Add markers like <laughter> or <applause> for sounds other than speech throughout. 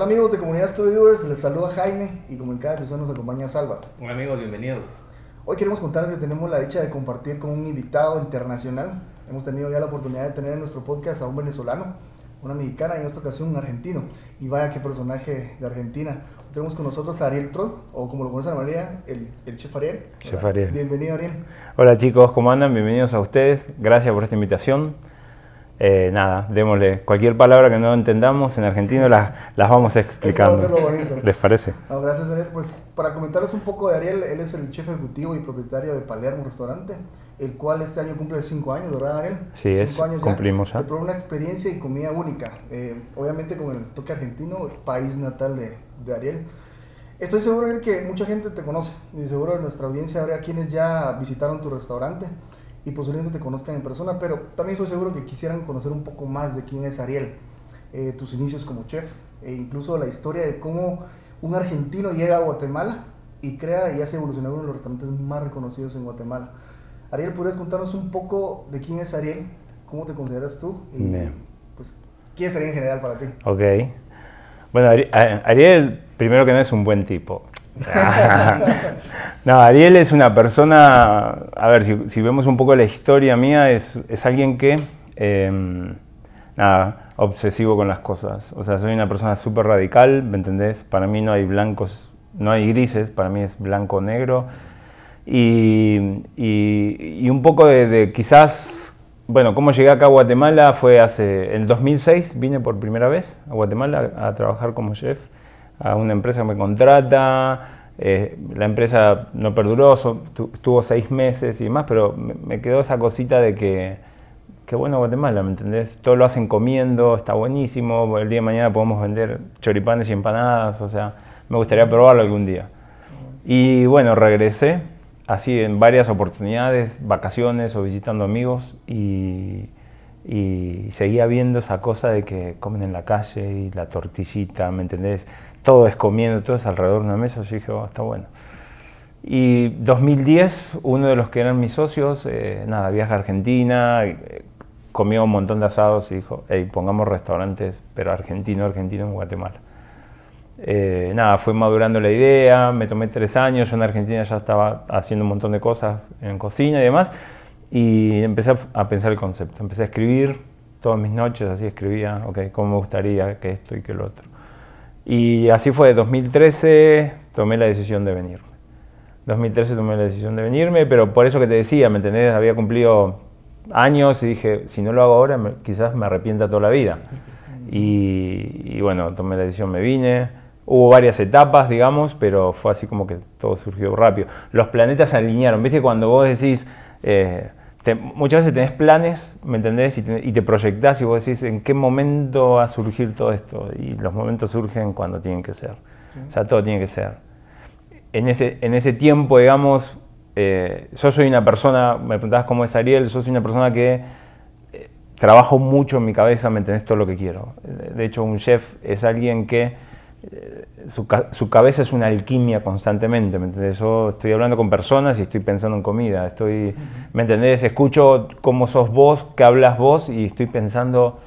Hola amigos de Comunidad Studios, les saluda Jaime y como en cada episodio nos acompaña Salva. Hola amigos, bienvenidos. Hoy queremos contarles que tenemos la dicha de compartir con un invitado internacional. Hemos tenido ya la oportunidad de tener en nuestro podcast a un venezolano, una mexicana y en esta ocasión un argentino. Y vaya qué personaje de Argentina. Tenemos con nosotros a Ariel Trot, o como lo conoce la María, el, el chef Ariel. Chef Ariel. Bienvenido Ariel. Hola chicos, ¿cómo andan? Bienvenidos a ustedes. Gracias por esta invitación. Eh, nada, démosle cualquier palabra que no entendamos en argentino las, las vamos explicando. Eso va a ser lo bonito. ¿Les parece? No, gracias Ariel. Pues para comentarles un poco de Ariel, él es el chef ejecutivo y propietario de Palermo Restaurante, el cual este año cumple 5 años, ¿verdad Ariel? Sí, es, Cinco años cumplimos probar una experiencia y comida única, eh, obviamente con el toque argentino, el país natal de, de Ariel. Estoy seguro Ariel, que mucha gente te conoce y seguro de nuestra audiencia habrá quienes ya visitaron tu restaurante y posiblemente te conozcan en persona, pero también estoy seguro que quisieran conocer un poco más de quién es Ariel, eh, tus inicios como chef e incluso la historia de cómo un argentino llega a Guatemala y crea y hace evolucionar uno de los restaurantes más reconocidos en Guatemala. Ariel, ¿podrías contarnos un poco de quién es Ariel? ¿Cómo te consideras tú? Y, Bien. pues, ¿quién es Ariel en general para ti? Ok. Bueno, Ariel, primero que no es un buen tipo. <laughs> no, Ariel es una persona, a ver, si, vemos un poco la historia mía, es, es alguien que, eh, nada, obsesivo con las cosas. O sea, soy una persona súper radical, ¿me entendés? Para mí no hay blancos, no hay grises, para mí es blanco-negro. Y, y- y un poco de, de quizás, bueno, cómo llegué acá a Guatemala fue hace, en 2006 vine por primera vez a Guatemala a, trabajar como chef a una empresa me contrata. eh, la empresa no perduró, so- tu- tuvo seis meses y demás, pero me, me quedó esa cosita de que, qué bueno Guatemala, ¿me entendés? Todo lo hacen comiendo, está buenísimo, el día de mañana podemos vender choripanes y empanadas, o sea, me gustaría probarlo algún día. Y bueno, regresé así en varias oportunidades, vacaciones o visitando amigos y, y seguía viendo esa cosa de que comen en la calle y la tortillita, ¿me entendés? Todo es comiendo, todo es alrededor de una mesa, yo dije, "Oh, está bueno. Y 2010, uno de los que eran mis socios, eh, nada, viaja a Argentina, eh, comió un montón de asados y dijo, hey, pongamos restaurantes, pero argentino, argentino en Guatemala. Eh, nada, fue madurando la idea, me tomé tres años, yo en Argentina ya estaba haciendo un montón de cosas en cocina y demás, y empecé a, pensar el concepto, empecé a escribir todas mis noches, así escribía, ok, cómo me gustaría que esto y que lo otro. Y así fue, 2013 tomé la decisión de venirme. 2013 tomé la decisión de venirme, pero por eso que te decía, ¿me entendés? Había cumplido años y dije, si no lo hago ahora, quizás me arrepienta toda la vida. Y, y bueno, tomé la decisión, me vine. Hubo varias etapas, digamos, pero fue así como que todo surgió rápido. Los planetas se alinearon. ¿Viste? Cuando vos decís, eh, te- muchas veces tenés planes, ¿me entendés? Y te, y te proyectás y vos decís, ¿en qué momento va a surgir todo esto? Y los momentos surgen cuando tienen que ser. O sea, todo tiene que ser en ese, en ese tiempo, digamos, eh, yo soy una persona, me preguntabas cómo es Ariel, yo soy una persona que eh, trabajo mucho en mi cabeza, ¿me entendés? Todo lo que quiero. De hecho, un chef es alguien que su, su cabeza es una alquimia constantemente, ¿me entendés? Yo estoy hablando con personas y estoy pensando en comida, estoy, ¿me entendés? Escucho cómo sos vos, qué hablas vos y estoy pensando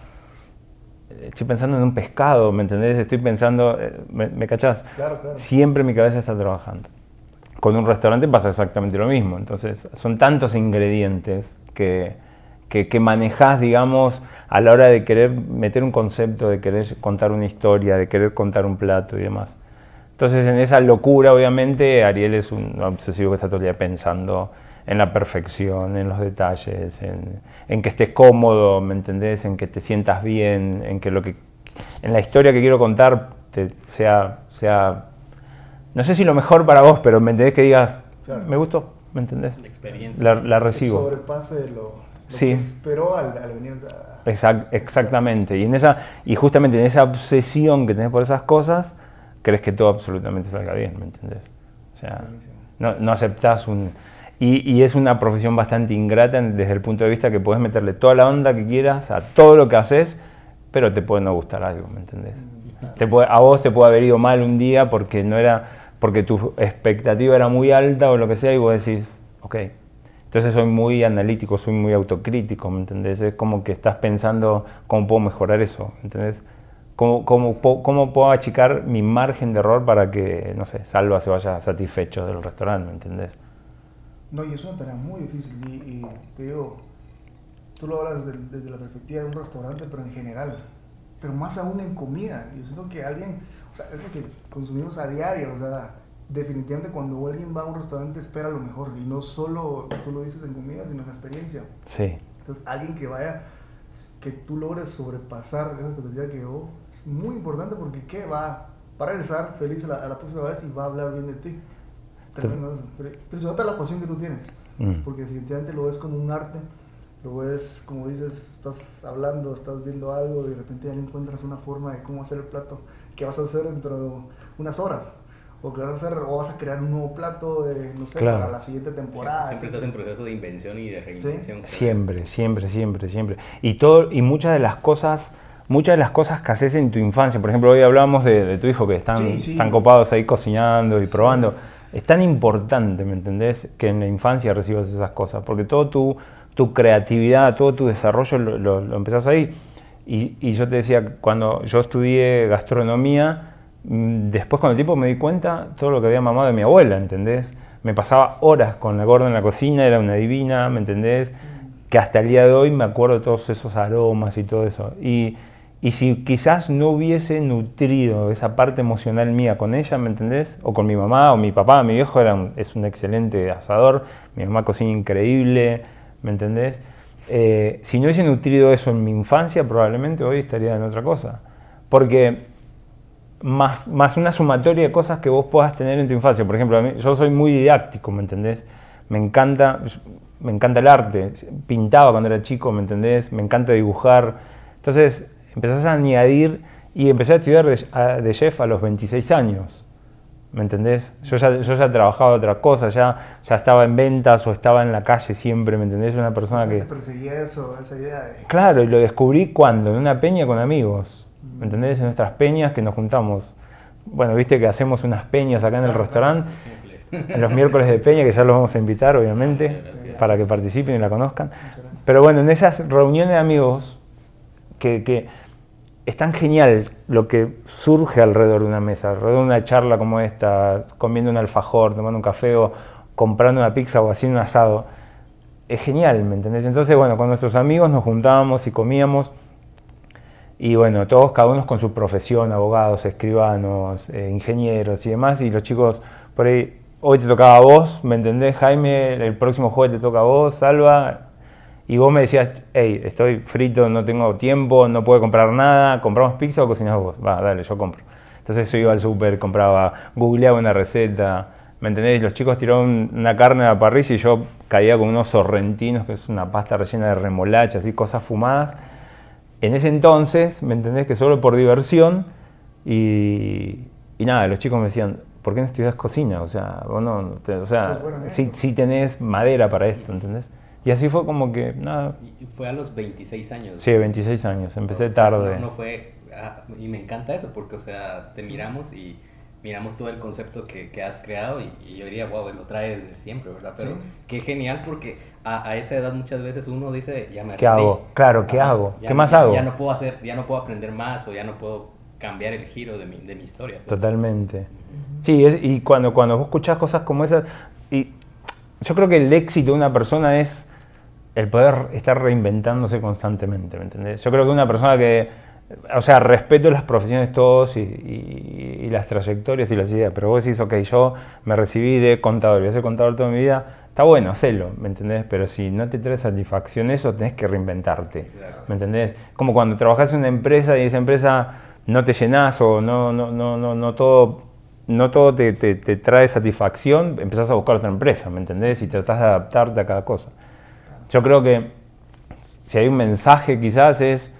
estoy pensando en un pescado, ¿me entendés? Estoy pensando, eh, ¿me, me cachás? Claro, claro. Siempre mi cabeza está trabajando. Con un restaurante pasa exactamente lo mismo. Entonces, son tantos ingredientes que, que, que manejás, digamos, a la hora de querer meter un concepto, de querer contar una historia, de querer contar un plato y demás. Entonces, en esa locura, obviamente, Ariel es un obsesivo que está todo el día pensando en la perfección, en los detalles, en, en que estés cómodo, ¿me entendés? En que te sientas bien, en que lo que en la historia que quiero contar te sea, sea no sé si lo mejor para vos, pero me entendés que digas, Claro. me gustó, ¿me entendés? La experiencia. La, la El recibo. sobrepase de lo, lo Sí. que esperó al, al venir a... Exact- exactamente. Y, en esa, y justamente en esa obsesión que tenés por esas cosas, crees que todo absolutamente salga bien, ¿me entendés? O sea, no, no aceptás un... Y, y es una profesión bastante ingrata desde el punto de vista que puedes meterle toda la onda que quieras a todo lo que haces, pero te puede no gustar algo, ¿me entendés? Te puede- a vos te puede haber ido mal un día porque no era porque tu expectativa era muy alta o lo que sea y vos decís, ok. Entonces soy muy analítico, soy muy autocrítico, ¿me entendés? Es como que estás pensando cómo puedo mejorar eso, ¿me entendés? ¿Cómo, cómo, ¿Cómo puedo achicar mi margen de error para que, no sé, Salva se vaya satisfecho del restaurante, ¿me entendés? No, y es una tarea muy difícil. Y, te digo, tú lo hablas desde, desde, la perspectiva de un restaurante, pero en general. Pero más aún en comida. Yo siento que alguien, o sea, es lo que consumimos a diario. O sea, definitivamente cuando alguien va a un restaurante espera lo mejor. Y no solo, tú lo dices en comida, sino en experiencia. Sí. Entonces, alguien que vaya, que tú logres sobrepasar esa expectativa que yo, es muy importante porque ¿qué va? a regresar feliz a la, a la próxima vez y va a hablar bien de ti. Tremendo Pero se nota la pasión que tú tienes, mm. porque definitivamente lo ves como un arte, lo ves, como dices, estás hablando, estás viendo algo y de repente ya encuentras una forma de cómo hacer el plato que vas a hacer dentro de unas horas. O que vas a hacer, o vas a crear un nuevo plato, de, no sé, para la siguiente temporada. Siempre, estás en proceso de invención y de reinvención. Siempre, siempre, siempre, siempre. Y, todo, y muchas de las cosas muchas de las cosas que haces en tu infancia, por ejemplo, hoy hablamos de, tu hijo que están, están copados ahí cocinando y probando es tan importante, ¿me entendés? Que en la infancia recibas esas cosas, porque todo tu, tu creatividad, todo tu desarrollo lo, lo, empezás ahí. Y, y, yo te decía, cuando yo estudié gastronomía, después con el tiempo me di cuenta todo lo que había mamado de mi abuela, ¿entendés? Me pasaba horas con la gorda en la cocina, era una divina, ¿me entendés? Que hasta el día de hoy me acuerdo de todos esos aromas y todo eso. Y, y si quizás no hubiese nutrido esa parte emocional mía con ella, ¿me entendés? O con mi mamá o mi papá, mi viejo era es un excelente asador, mi mamá cocina increíble, ¿me entendés? Eh, si no hubiese nutrido eso en mi infancia, probablemente hoy estaría en otra cosa. Porque más, más una sumatoria de cosas que vos puedas tener en tu infancia. Por ejemplo, yo soy muy didáctico, ¿me entendés? Me encanta, me encanta el arte. Pintaba cuando era chico, ¿me entendés? Me encanta dibujar. Entonces, empezás a añadir y empecé a estudiar de, chef a los 26 años. ¿Me entendés? Yo ya, yo ya trabajaba otra cosa, ya, ya estaba en ventas o estaba en la calle siempre, ¿me entendés? Una persona que... perseguía eso, esa idea de... Claro, y lo descubrí cuando, en una peña con amigos, ¿me entendés? En nuestras peñas que nos juntamos. Bueno, viste que hacemos unas peñas acá en el restaurante, en los miércoles de peña, que ya los vamos a invitar, obviamente, para que participen y la conozcan. Pero bueno, en esas reuniones de amigos que, que es tan genial lo que surge alrededor de una mesa, alrededor de una charla como esta, comiendo un alfajor, tomando un café o comprando una pizza o haciendo un asado. Es genial, ¿me entendés? Entonces, bueno, con nuestros amigos nos juntábamos y comíamos. Y bueno, todos, cada uno con su profesión, abogados, escribanos, eh, ingenieros y demás. Y los chicos, por ahí, hoy te tocaba a vos, ¿me entendés, Jaime? El próximo jueves te toca a vos, Salva y vos me decías, hey, estoy frito, no tengo tiempo, no puedo comprar nada, ¿compramos pizza o cocinás vos? Va, dale, yo compro. Entonces yo iba al súper, compraba, googleaba una receta, ¿me entendés? Los chicos tiraron una carne a la parrilla y yo caía con unos sorrentinos, que es una pasta rellena de remolacha, y cosas fumadas. En ese entonces, ¿me entendés? Que solo por diversión y, y nada, los chicos me decían, ¿por qué no estudias cocina? O sea, vos no, o sea, si, tenés madera para esto, ¿entendés? Y así fue como que, nada. Y fue a los 26 años. Sí, 26 años, empecé tarde. No, fue, ah, y me encanta eso, porque, o sea, te miramos y miramos todo el concepto que, que has creado y, yo diría, wow, lo traes desde siempre, ¿verdad? Pero qué genial porque a, a, esa edad muchas veces uno dice, ya me ¿Qué hago? Claro, ¿qué hago? ¿Qué más hago? Ya no puedo hacer, ya no puedo aprender más o ya no puedo cambiar el giro de mi, de mi historia. Pues. Totalmente. Sí, es, y cuando, cuando vos escuchás cosas como esas, y yo creo que el éxito de una persona es el poder estar reinventándose constantemente, ¿me entendés? Yo creo que una persona que, o sea, respeto las profesiones todos y, las trayectorias y las ideas, pero vos decís, ok, yo me recibí de contador, voy a ser contador toda mi vida, está bueno, hacelo, ¿me entendés? Pero si no te trae satisfacción eso, tenés que reinventarte, ¿me entendés? Como cuando trabajas en una empresa y esa empresa no te llenas o no, no, no, no, no todo no todo te, te, te, trae satisfacción, empezás a buscar otra empresa, ¿me entendés? Y tratás de adaptarte a cada cosa. Yo creo que si hay un mensaje quizás es,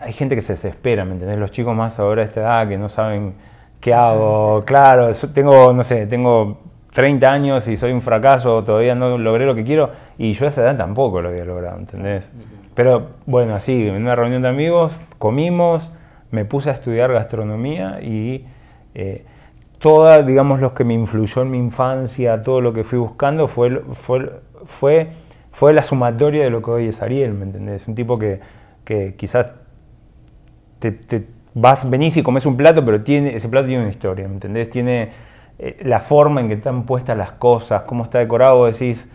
hay gente que se desespera, ¿me entendés? Los chicos más ahora de esta edad que no saben qué hago, claro, tengo, no sé, tengo 30 años y soy un fracaso, todavía no logré lo que quiero, y yo a esa edad tampoco lo había logrado, ¿entendés? Pero bueno, así, en una reunión de amigos, comimos, me puse a estudiar gastronomía y eh, digamos, lo que me influyó en mi infancia, todo lo que fui buscando fue, fue, fue la sumatoria de lo que hoy es Ariel, ¿me entendés? Un tipo que, que quizás te, vas, venís y comes un plato, pero tiene, ese plato tiene una historia, ¿me entendés? Tiene eh, la forma en que están puestas las cosas, cómo está decorado, decís,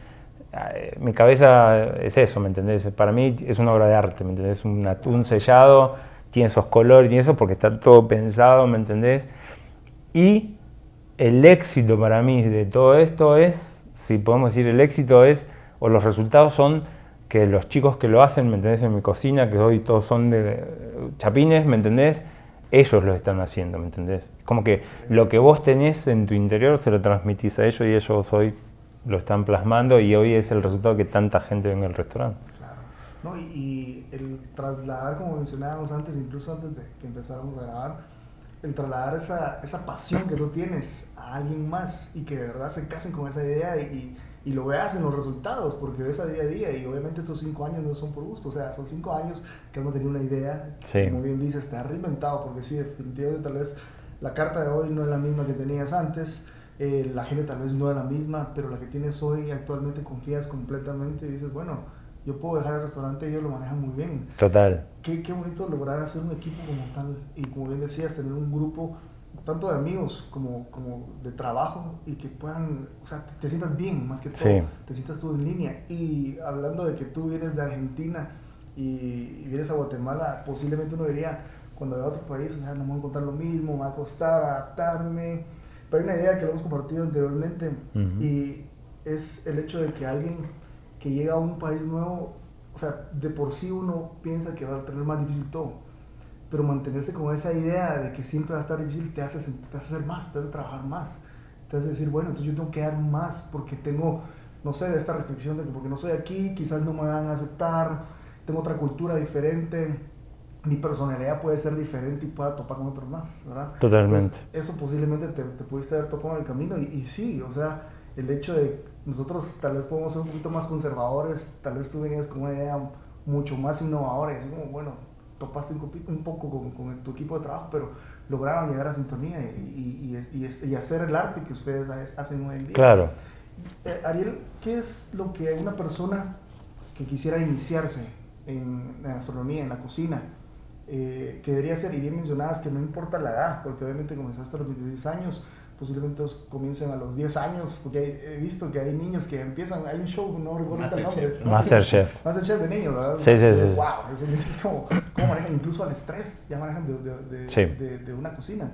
eh, mi cabeza es eso, ¿me entendés? Para mí es una obra de arte, ¿me entendés? Un atún sellado, tiene esos colores, tiene eso porque está todo pensado, ¿me entendés? Y el éxito para mí de todo esto es, si podemos decir el éxito es, o los resultados son que los chicos que lo hacen, ¿me entendés? En mi cocina, que hoy todos son de chapines, ¿me entendés? Ellos lo están haciendo, ¿me entendés? Como que lo que vos tenés en tu interior se lo transmitís a ellos y ellos hoy lo están plasmando y hoy es el resultado que tanta gente venga al restaurante. Claro. No, y, y, el trasladar, como mencionábamos antes, incluso antes de que empezáramos a grabar, el trasladar esa, esa pasión que tú tienes a alguien más y que de verdad se casen con esa idea y, y lo veas en los resultados, porque ves a día a día y obviamente estos cinco años no son por gusto, o sea, son cinco años que hemos tenido una idea, como bien dices, te ha reinventado, porque sí, definitivamente tal vez la carta de hoy no es la misma que tenías antes, eh, la gente tal vez no es la misma, pero la que tienes hoy actualmente confías completamente y dices, bueno, yo puedo dejar el restaurante y ellos lo manejan muy bien. Total. Qué, qué bonito lograr hacer un equipo como tal y como bien decías, tener un grupo tanto de amigos como, como de trabajo y que puedan, o sea, te sientas bien más que todo, te sientas tú en línea. Y hablando de que tú vienes de Argentina y, vienes a Guatemala, posiblemente uno diría, cuando vaya a otro país, o sea, no voy a encontrar lo mismo, me va a costar adaptarme. Pero hay una idea que lo hemos compartido anteriormente y es el hecho de que alguien que llega a un país nuevo, o sea, de por sí uno piensa que va a tener más difícil todo pero mantenerse con esa idea de que siempre va a estar difícil te hace, te hace hacer más, te hace trabajar más, te hace decir, bueno, entonces yo tengo que dar más porque tengo, no sé, esta restricción de que porque no soy aquí, quizás no me van a aceptar, tengo otra cultura diferente, mi personalidad puede ser diferente y pueda topar con otros más, ¿verdad? Totalmente. eso posiblemente te, te, pudiste haber topado en el camino y, y sí, o sea, el hecho de nosotros tal vez podemos ser un poquito más conservadores, tal vez tú venías con una idea mucho más innovadora y así como, bueno, topaste un, poco con, con, tu equipo de trabajo, pero lograron llegar a sintonía y, y, y, hacer el arte que ustedes hacen hoy en día. Claro. Eh, Ariel, ¿qué es lo que una persona que quisiera iniciarse en la gastronomía, en la cocina, eh, que debería hacer? Y bien mencionadas que no importa la edad, porque obviamente comenzaste a los 26 años, posiblemente comiencen a los 10 años, porque he visto que hay niños que empiezan, hay un show, no recuerdo el nombre. Masterchef. Masterchef de niños, ¿verdad? Sí, sí, sí. Wow, es, es como, cómo manejan incluso al estrés, ya manejan de, de, de, de, una cocina.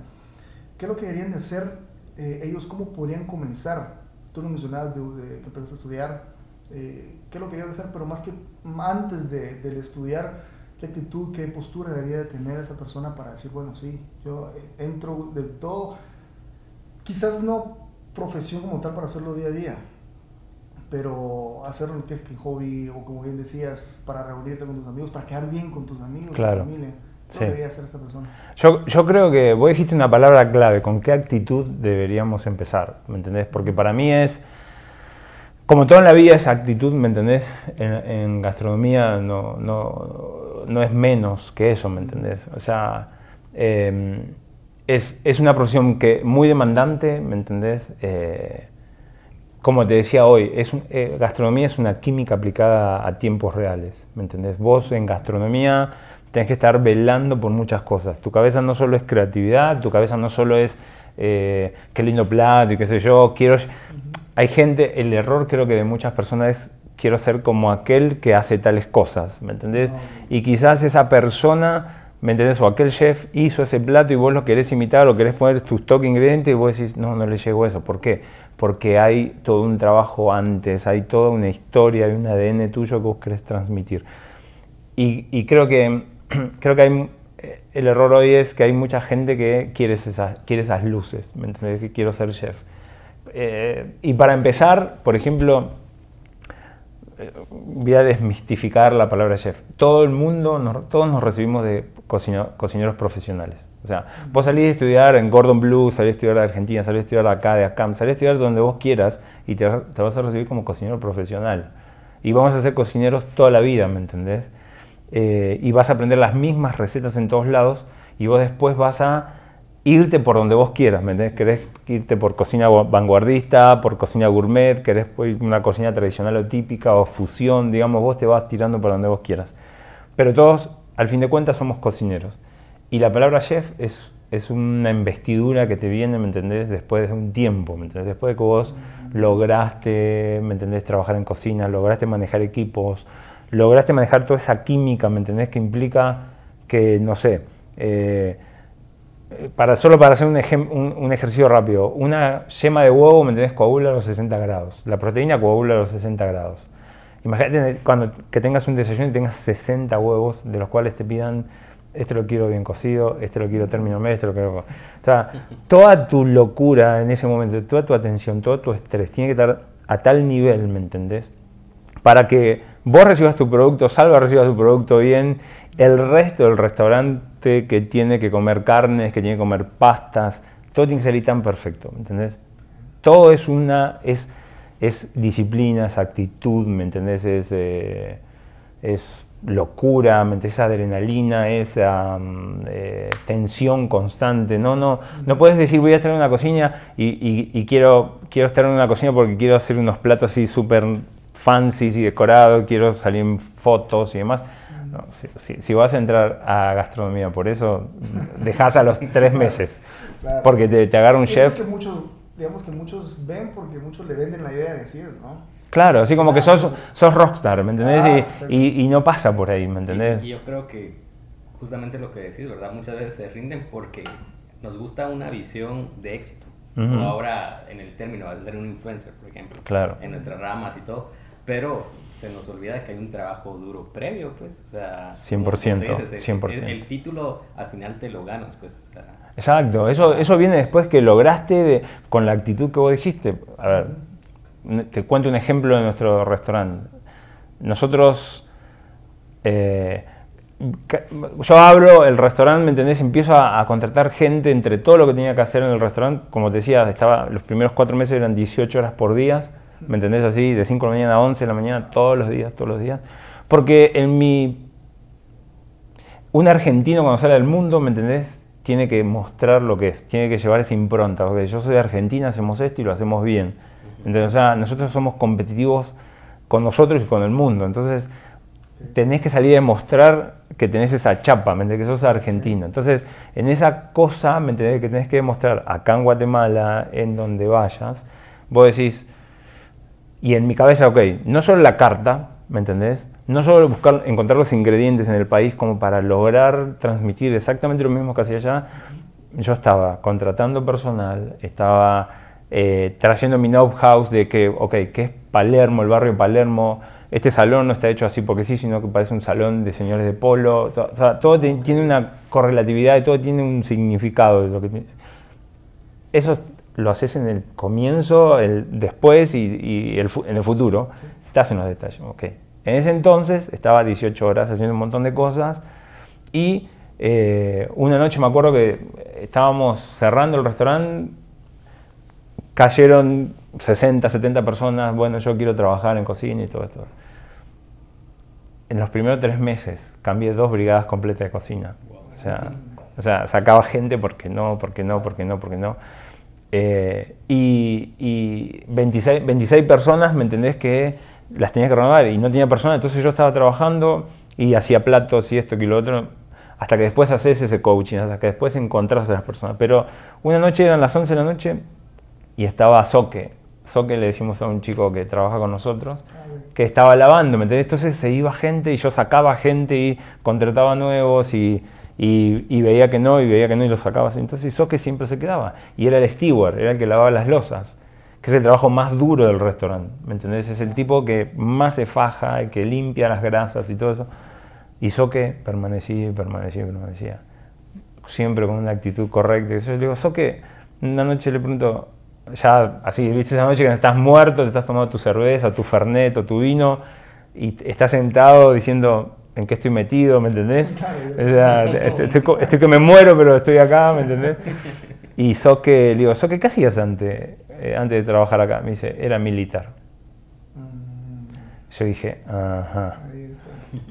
¿Qué es lo que deberían de hacer eh, ellos? ¿Cómo podrían comenzar? Tú lo mencionabas de, que empezaste a estudiar, eh, ¿qué es lo que querías hacer? Pero más que antes de, del estudiar, ¿qué actitud, qué postura debería de tener esa persona para decir, bueno, sí, yo eh, entro del todo quizás no profesión como tal para hacerlo día a día, pero hacerlo que es que hobby o como bien decías, para reunirte con tus amigos, para quedar bien con tus amigos, claro. tu familia. ¿Qué debería hacer esta persona? Yo, yo creo que vos dijiste una palabra clave, ¿con qué actitud deberíamos empezar? ¿Me entendés? Porque para mí es, como todo en la vida, esa actitud, ¿me entendés? En, gastronomía no, no, no, es menos que eso, ¿me entendés? O sea, eh, es, es, una profesión que muy demandante, ¿me entendés? Eh, como te decía hoy, es eh, gastronomía es una química aplicada a tiempos reales, ¿me entendés? Vos en gastronomía tenés que estar velando por muchas cosas. Tu cabeza no solo es creatividad, tu cabeza no solo es eh, qué lindo plato y qué sé yo, quiero... Hay gente, el error creo que de muchas personas es quiero ser como aquel que hace tales cosas, ¿me entendés? Y quizás esa persona ¿Me entendés? O aquel chef hizo ese plato y vos lo querés imitar o querés poner tus toques ingredientes y vos decís, no, no le llegó eso. ¿Por qué? Porque hay todo un trabajo antes, hay toda una historia, hay un ADN tuyo que vos querés transmitir. Y, creo, que, <clears throat> creo que hay, el error hoy es que hay mucha gente que quiere esas, quiere esas luces, ¿me entendés? Que quiero ser chef. Eh, y para empezar, por ejemplo, voy a desmistificar la palabra chef. Todo el mundo, todos nos recibimos de cocineros profesionales. O sea, vos salís a estudiar en Gordon Blue, salís a estudiar de Argentina, salís a estudiar acá, de acá, salís a estudiar donde vos quieras y te, vas a recibir como cocinero profesional. Y vamos a ser cocineros toda la vida, ¿me entendés? Eh, y vas a aprender las mismas recetas en todos lados y vos después vas a irte por donde vos quieras, ¿me entendés? Irte por cocina vanguardista, por cocina gourmet, querés una cocina tradicional o típica o fusión, digamos, vos te vas tirando por donde vos quieras. Pero todos, al fin de cuentas, somos cocineros. y la palabra chef es, es una investidura que te viene, ¿me entendés? Después de un tiempo, ¿me? Después de que vos lograste, ¿me entendés? Trabajar en cocina, lograste manejar equipos, lograste manejar toda esa química, ¿me entendés? Que implica que, no sé, eh, para, solo para hacer un, ejercicio rápido, una yema de huevo, ¿me entendés? Coagula a los 60 grados. La proteína coagula a los 60 grados. Imagínate cuando que tengas un desayuno y tengas 60 huevos, de los cuales te pidan, este lo quiero bien cocido, este lo quiero término medio, este lo quiero... O sea, toda tu locura en ese momento, toda tu atención, todo tu estrés, tiene que estar a tal nivel, ¿me entendés? Para que vos recibas tu producto, Salva reciba tu producto bien, el resto del restaurante que tiene que comer carnes, que tiene que comer pastas, todo tiene que salir tan perfecto, ¿me entendés? Todo es una... Es, es disciplina, es actitud, ¿me entendés? Es, eh, es locura, ¿me entendés? adrenalina, esa eh, tensión constante. No, no, no puedes decir voy a estar en una cocina y, quiero, quiero estar en una cocina porque quiero hacer unos platos así súper fancy y decorados, quiero salir en fotos y demás. Si, vas a entrar a gastronomía por eso, dejas a los <laughs> tres meses. Porque te, te agarra un chef digamos que muchos ven porque muchos le venden la idea de decir, ¿no? Claro, así como que sos, sos rockstar, ¿me entendés? y, y, no pasa por ahí, ¿me entendés? Y, yo creo que justamente lo que decís, ¿verdad? Muchas veces se rinden porque nos gusta una visión de éxito. O ahora, en el término, de ser un influencer, por ejemplo. Claro. En nuestras ramas y todo. Pero se nos olvida que hay un trabajo duro previo, pues. O sea, 100%. 100%. El, el, título al final te lo ganas, pues. O sea, Exacto, eso, eso viene después que lograste con la actitud que vos dijiste. A ver, te cuento un ejemplo de nuestro restaurante. Nosotros, eh, yo abro el restaurante, ¿me entendés? Empiezo a, contratar gente entre todo lo que tenía que hacer en el restaurante. Como te decía, estaba, los primeros cuatro meses eran 18 horas por día, ¿me entendés? Así, de 5 de la mañana a 11 de la mañana, todos los días, todos los días. Porque en mi... Un argentino cuando sale al mundo, ¿me entendés? tiene que mostrar lo que es, tiene que llevar esa impronta, porque yo soy de Argentina, hacemos esto y lo hacemos bien. Entonces, o sea, nosotros somos competitivos con nosotros y con el mundo, entonces tenés que salir a demostrar que tenés esa chapa, ¿me que sos argentino. Entonces, en esa cosa, ¿me entendés? Que tenés que demostrar acá en Guatemala, en donde vayas, vos decís, y en mi cabeza, ok, no solo la carta, ¿me entendés? no solo buscar, encontrar los ingredientes en el país como para lograr transmitir exactamente lo mismo que hacía allá, yo estaba contratando personal, estaba eh, trayendo mi know-how de que, ok, ¿qué es Palermo, el barrio Palermo? Este salón no está hecho así porque sí, sino que parece un salón de señores de polo. Todo, tiene una correlatividad y todo tiene un significado. Eso lo haces en el comienzo, el después y, el, en el futuro. Estás en los detalles. Okay. En ese entonces estaba 18 horas haciendo un montón de cosas y eh, una noche me acuerdo que estábamos cerrando el restaurante, cayeron 60, 70 personas, bueno, yo quiero trabajar en cocina y todo esto. En los primeros tres meses cambié dos brigadas completas de cocina. O sea, o sea sacaba gente porque no, porque no, porque no, porque no. Eh, y, y 26, 26 personas, ¿me entendés? Que las tenía que renovar y no tenía persona, entonces yo estaba trabajando y hacía platos y esto y lo otro, hasta que después haces ese coaching, hasta que después encontrás a las personas. Pero una noche eran las 11 de la noche y estaba Soque. Soque le decimos a un chico que trabaja con nosotros, que estaba lavando, ¿me entendés? Entonces se iba gente y yo sacaba gente y contrataba nuevos y, y, veía que no, y veía que no y lo sacaba. Entonces Soque siempre se quedaba. Y era el steward, era el que lavaba las losas que es el trabajo más duro del restaurante, ¿me entendés? Es el tipo que más se faja, el que limpia las grasas y todo eso. Hizo que permanecía, permanecía, permanecía. Siempre con una actitud correcta. Y yo le digo, que una noche le pregunto, ya así, viste esa noche que estás muerto, te estás tomando tu cerveza, tu fernet o tu vino, y estás sentado diciendo, ¿en qué estoy metido? ¿Me entendés? estoy, que me muero, pero estoy acá, ¿me entendés? <laughs> Y Soque, le digo, Soque, ¿qué hacías antes? Eh, antes de trabajar acá, me dice, era militar. Yo dije, ajá.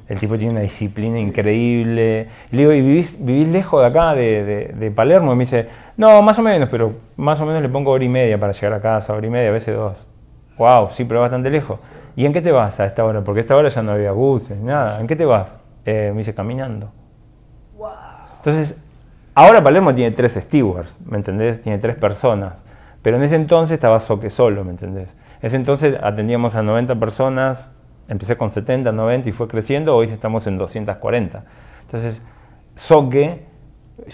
El tipo tiene una disciplina increíble. Le digo, ¿y vivís, lejos de acá, de, Palermo? Y me dice, no, más o menos, pero más o menos le pongo hora y media para llegar a casa, hora y media, a veces dos. Wow, sí, pero bastante lejos. ¿Y en qué te vas a esta hora? Porque a esta hora ya no había buses, nada. ¿En qué te vas? Eh, me dice, caminando. Entonces, Ahora Palermo tiene tres stewards, ¿me entendés? Tiene tres personas. Pero en ese entonces estaba Soque solo, ¿me entendés? En ese entonces atendíamos a 90 personas, empecé con 70, 90 y fue creciendo, hoy estamos en 240. Entonces, Soque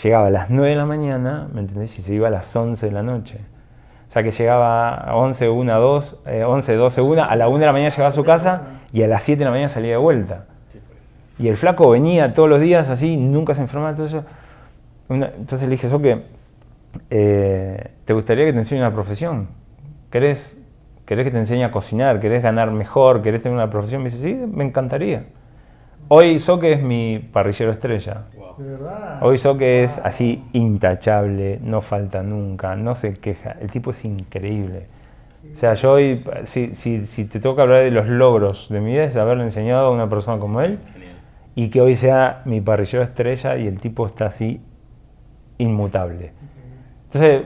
llegaba a las 9 de la mañana, ¿me entendés? Y se iba a las 11 de la noche. O sea que llegaba a 11, 1, 2, 11, 12, 1, a la 1 de la mañana llegaba a su casa y a las 7 de la mañana salía de vuelta. Y el flaco venía todos los días así, nunca se enfermaba, todo eso. entonces le dije, Soque, eh, ¿te gustaría que te enseñe una profesión? ¿Querés, ¿Querés que te enseñe a cocinar? ¿Querés ganar mejor? ¿Querés tener una profesión? Me dice, sí, me encantaría. Hoy Soque es mi parrillero estrella. Hoy Soque es así intachable, no falta nunca, no se queja. El tipo es increíble. O sea, yo hoy, si, si, si te toca hablar de los logros de mi vida, es haberle enseñado a una persona como él y que hoy sea mi parrillero estrella y el tipo está así inmutable. Entonces,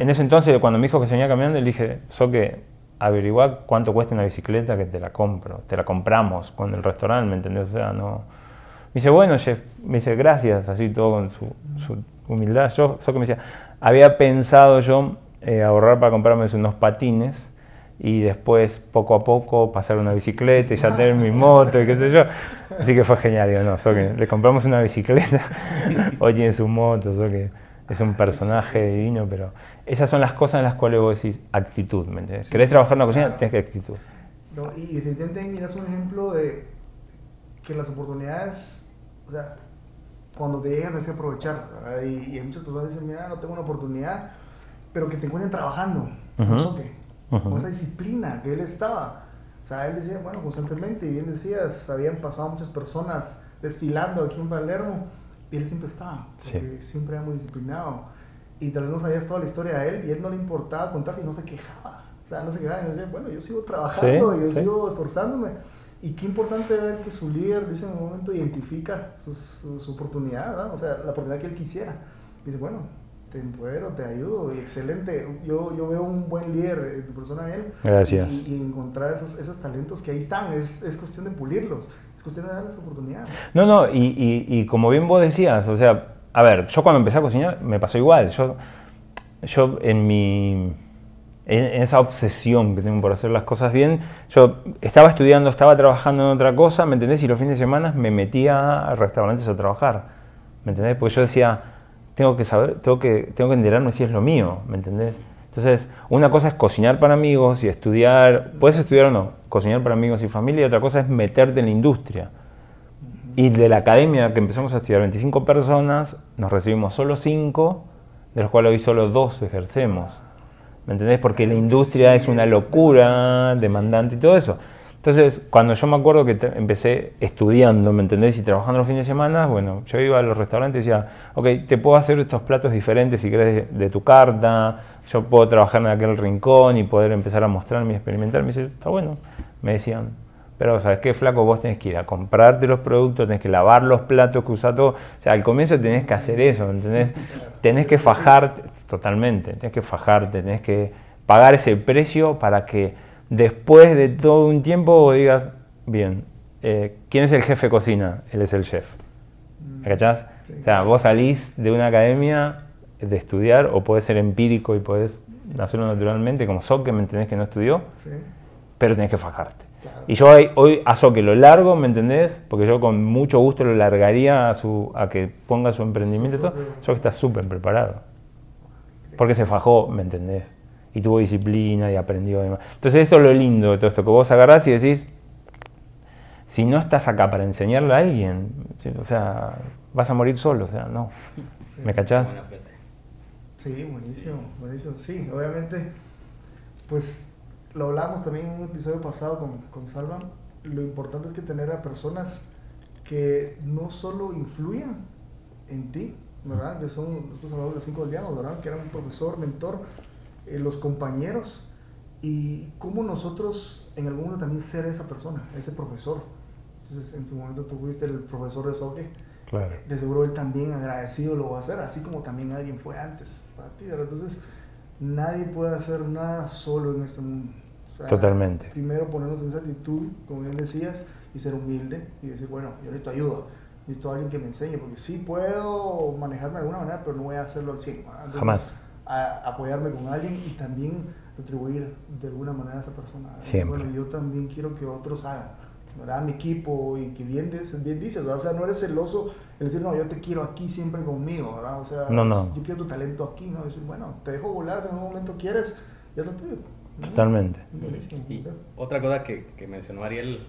en ese entonces, cuando me dijo que se venía caminando, le dije, Soque, averigua cuánto cuesta una bicicleta que te la compro, te la compramos con el restaurante, ¿me entendés? O sea, no... Me dice, bueno, chef, me dice, gracias, así todo con su, humildad. Yo, que me decía, había pensado yo eh, ahorrar para comprarme unos patines y después, poco a poco, pasar una bicicleta y ya tener mi <laughs> moto y qué sé yo. Así que fue genial, digo, no, so que le compramos una bicicleta, <laughs> hoy tiene su moto, so que es un personaje divino, pero esas son las cosas en las cuales vos decís actitud, ¿me entiendes? ¿Querés trabajar en la cocina? Tienes que actitud. No, y definitivamente miras un ejemplo de que las oportunidades, o sea, cuando te llegan tienes que aprovechar. Y, y, muchas personas dicen, mira, no tengo una oportunidad, pero que te encuentren trabajando, con esa disciplina que él estaba. O sea, él decía, bueno, constantemente, y bien decías, habían pasado muchas personas desfilando aquí en Palermo, y él siempre estaba, porque siempre era muy disciplinado y tal vez no sabías toda la historia de él y él no le importaba contar y no se quejaba. O sea, no se quejaba y decía, bueno, yo sigo trabajando, yo sigo esforzándome. Y qué importante ver que su líder, dice en un momento, identifica su, su, oportunidad, ¿no? o sea, la oportunidad que él quisiera. dice, bueno, te empodero, te ayudo, y excelente. Yo, yo veo un buen líder en tu persona, él. Gracias. Y, encontrar esos, esos, talentos que ahí están, es, es, cuestión de pulirlos, es cuestión de darles oportunidad. No, no, y, y, y como bien vos decías, o sea, a ver, yo cuando empecé a cocinar me pasó igual. Yo, yo en mi. En esa obsesión que tengo por hacer las cosas bien, yo estaba estudiando, estaba trabajando en otra cosa, ¿me entendés? Y los fines de semana me metía a restaurantes a trabajar, ¿me entendés? Porque yo decía, tengo que saber, tengo que, tengo que enterarme si es lo mío, ¿me entendés? Entonces, una cosa es cocinar para amigos y estudiar, puedes estudiar o no, cocinar para amigos y familia, y otra cosa es meterte en la industria. Y de la academia que empezamos a estudiar 25 personas, nos recibimos solo 5, de los cuales hoy solo 2 ejercemos. ¿Me entendés? Porque la industria es una locura, demandante y todo eso. Entonces, cuando yo me acuerdo que empecé estudiando, ¿me entendés? Y trabajando los fines de semana, bueno, yo iba a los restaurantes y decía, ok, te puedo hacer estos platos diferentes si querés de, tu carta, yo puedo trabajar en aquel rincón y poder empezar a mostrarme y experimentar. Me dice, está bueno. Me decían, pero, ¿sabes qué, flaco? Vos tenés que ir a comprarte los productos, tenés que lavar los platos que usás todo. O sea, al comienzo tenés que hacer eso, ¿entendés? <laughs> Tenés que fajarte, totalmente, tenés que fajarte, tenés que pagar ese precio para que después de todo un tiempo digas, bien, eh, ¿quién es el jefe de cocina? Él es el chef. ¿Me cachás? O sea, vos salís de una academia de estudiar o podés ser empírico y podés hacerlo naturalmente, como que ¿me entendés que no estudió? Pero tenés que fajarte. Y yo hoy, hoy a que lo largo, ¿me entendés? Porque yo con mucho gusto lo largaría a, su, a que ponga su emprendimiento y todo. que está súper preparado. Porque se fajó, ¿me entendés? Y tuvo disciplina y aprendió además. Entonces esto es lo lindo de todo esto, que vos agarrás y decís, si no estás acá para enseñarle a alguien, o sea, vas a morir solo, o sea, no. ¿Me cachás? Sí, buenísimo, buenísimo. Sí, obviamente, pues lo hablamos también en un episodio pasado con, con Salva, lo importante es que tener a personas que no solo influyan en ti, ¿verdad? Que son, nosotros hablamos de los cinco aliados, ¿verdad? Que eran un profesor, mentor, eh, los compañeros, y cómo nosotros en algún momento también ser esa persona, ese profesor. Entonces, en su momento tú fuiste el profesor de Soque. Claro. De seguro él también agradecido lo va a hacer, así como también alguien fue antes para ti. Entonces, nadie puede hacer nada solo en este mundo. Totalmente. Primero ponernos en esa actitud, como bien decías, y ser humilde y decir, bueno, yo necesito ayuda. necesito a alguien que me enseñe, porque sí puedo manejarme de alguna manera, pero no voy a hacerlo al 100. Entonces, Jamás. a- apoyarme con alguien y también retribuir de alguna manera a esa persona. Siempre. Bueno, yo también quiero que otros hagan, ¿verdad? Mi equipo y que bien, dices- bien dices, ¿verdad? o sea, no eres celoso el decir, no, yo te quiero aquí siempre conmigo, ¿verdad? O sea, No, no. yo quiero tu talento aquí, ¿no? Decir, bueno, te dejo volar si en algún momento quieres, ya lo tuyo. ¿no? Totalmente. Y otra cosa que, que mencionó Ariel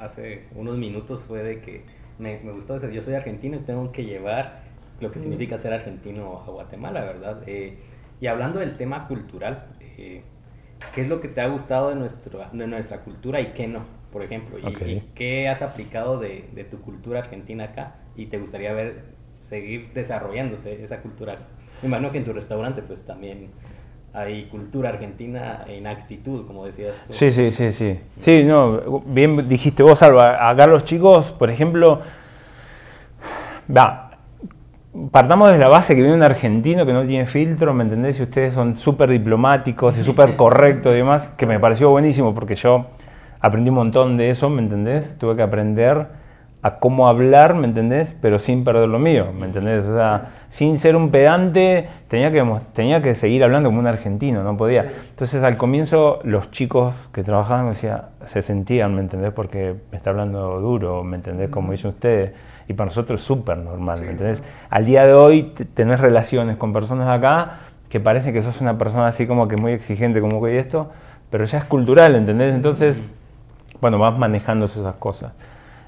hace unos minutos fue de que me, me gustó decir, yo soy argentino y tengo que llevar lo que Mm. significa ser argentino a Guatemala, ¿verdad? Eh, y hablando del tema cultural, eh, ¿qué es lo que te ha gustado de, nuestro, de nuestra cultura y qué no? Por ejemplo, y, qué has aplicado de, de tu cultura argentina acá y te gustaría ver seguir desarrollándose esa cultura. Me imagino que en tu restaurante pues también hay cultura argentina en actitud, como decías tú. Sí, sí, sí, sí. Sí, no, bien dijiste vos, Alba. Acá los chicos, por ejemplo, va, partamos de la base que viene un argentino que no tiene filtro, ¿me entendés? Y ustedes son súper diplomáticos y súper <laughs> correctos y demás, que me pareció buenísimo porque yo aprendí un montón de eso, ¿me entendés? Tuve que aprender a cómo hablar, ¿me entendés? Pero sin perder lo mío, ¿me entendés? O sea, sin ser un pedante, tenía que, tenía que seguir hablando como un argentino, no podía. Sí. Entonces al comienzo los chicos que trabajaban me decía, se sentían, ¿me entendés? Porque me está hablando duro, ¿me entendés? Como dicen ustedes. Y para nosotros es súper normal, ¿me entendés? Al día de hoy te- tenés relaciones con personas de acá que parece que sos una persona así como que muy exigente, como que y esto, pero ya es cultural, ¿entendés? Entonces, bueno, vas manejándose esas cosas.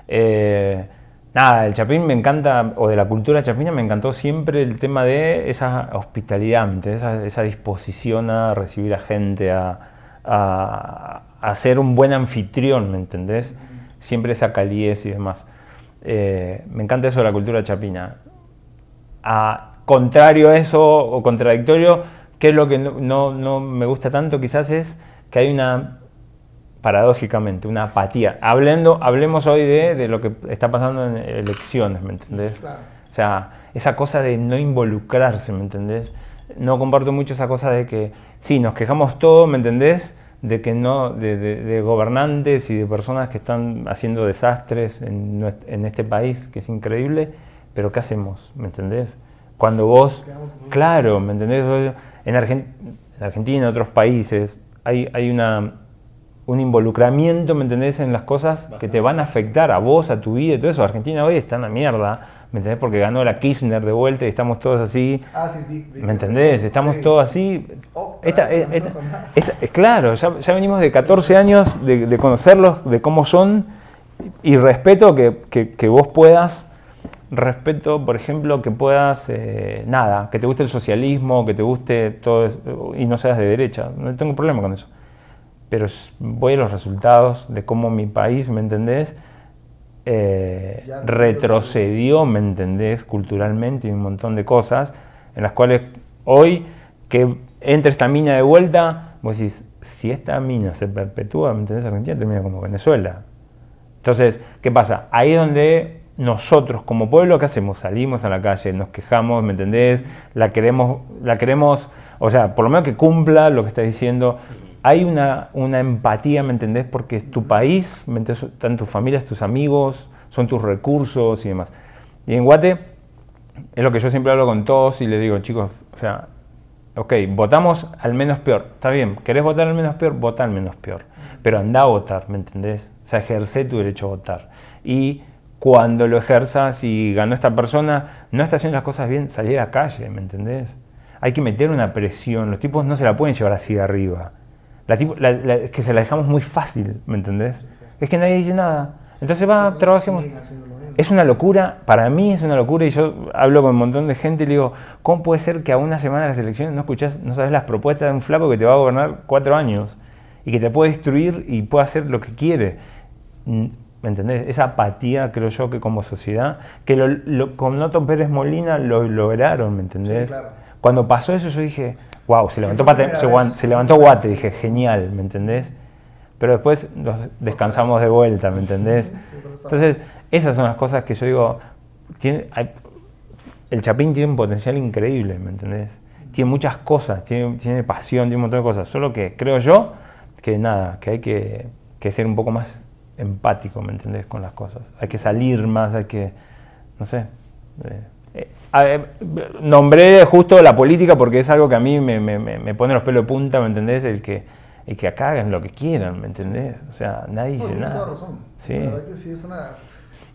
Eh, nada, el Chapín me encanta, o de la cultura chapina me encantó siempre el tema de esa hospitalidad, esa, esa disposición a recibir a gente, a, a, ser un buen anfitrión, ¿me entendés? Siempre esa calidez y demás. Eh, me encanta eso de la cultura chapina. A, contrario a eso, o contradictorio, que es lo que no- no me gusta tanto quizás es que hay una paradójicamente, una apatía. Hablando, hablemos hoy de, de lo que está pasando en elecciones, ¿me entendés? Claro. O sea, esa cosa de no involucrarse, ¿me entendés? No comparto mucho esa cosa de que, sí, nos quejamos todo, ¿me entendés? De que no, de, de- de gobernantes y de personas que están haciendo desastres en, en este país, que es increíble, pero ¿qué hacemos? ¿Me entendés? Cuando vos, claro, ¿me entendés? En, Argen- en Argentina, en otros países, hay, hay una, un involucramiento, ¿me entendés? En las cosas que te van a afectar a vos, a tu vida y todo eso. Argentina hoy está en la mierda, ¿me entendés? Porque ganó la Kirchner de vuelta y estamos todos así. Ah, sí, sí, sí, ¿Me entendés? Estamos todos así. Oh, Esta, esta- esta- es claro, ya, ya venimos de 14 años de, de conocerlos, de cómo son, y respeto que, que- que vos puedas, respeto, por ejemplo, que puedas, eh, nada, que te guste el socialismo, que te guste todo, eso, y no seas de derecha, no tengo problema con eso. Pero voy a los resultados de cómo mi país, ¿me entendés? Eh, retrocedió, ¿me entendés? Culturalmente y un montón de cosas en las cuales hoy que entre esta mina de vuelta, vos decís, si esta mina se perpetúa, ¿me entendés? Argentina termina como Venezuela. Entonces, ¿qué pasa? Ahí es donde nosotros como pueblo, ¿qué hacemos? Salimos a la calle, nos quejamos, ¿me entendés? La queremos, la queremos, o sea, por lo menos que cumpla lo que está diciendo. Hay una, una empatía, ¿me entendés? Porque es tu país. Están tus familias, tus amigos, son tus recursos y demás. Y en Guate, es lo que yo siempre hablo con todos y les digo, chicos, o sea, ok, votamos al menos peor. Está bien, ¿querés votar al menos peor? Vota al menos peor. Pero anda a votar, ¿me entendés? O sea, ejerce tu derecho a votar. Y cuando lo ejerzas y ganó esta persona, no está haciendo las cosas bien, salir a la calle, ¿me entendés? Hay que meter una presión. Los tipos no se la pueden llevar así de arriba. La la- la- que se la dejamos muy fácil, ¿me entendés? Es que nadie dice nada. Entonces va, Entonces, trabajemos. Es una locura, para mí es una locura y yo hablo con un montón de gente y le digo, ¿cómo puede ser que a una semana de las elecciones no escuchás, no sabes las propuestas de un flaco que te va a gobernar cuatro años y que te puede destruir y puede hacer lo que quiere? Mm, ¿Me entendés? Esa apatía creo yo que como sociedad, que lo, lo- con Noto Pérez Molina lo lograron, ¿me entendés? claro. Cuando pasó eso yo dije, wow, se levantó, Pate- se, vez. guan- se levantó Guate, dije, genial, ¿me entendés? Pero después nos descansamos de vuelta, ¿me entendés? Entonces, esas son las cosas que yo digo, tiene, hay- el Chapín tiene un potencial increíble, ¿me entendés? Tiene muchas cosas, tiene, tiene pasión, tiene un montón de cosas, solo que creo yo que nada, que hay que, que ser un poco más empático, ¿me entendés? Con las cosas. Hay que salir más, hay que, no sé. Eh, eh, nombré justo la política porque es algo que a mí me, me, me pone los pelos de punta, ¿me entendés? El que, el que acá hagan lo que quieran, ¿me entendés? O sea, nadie dice nada. Toda razón. Sí. La verdad que sí es una...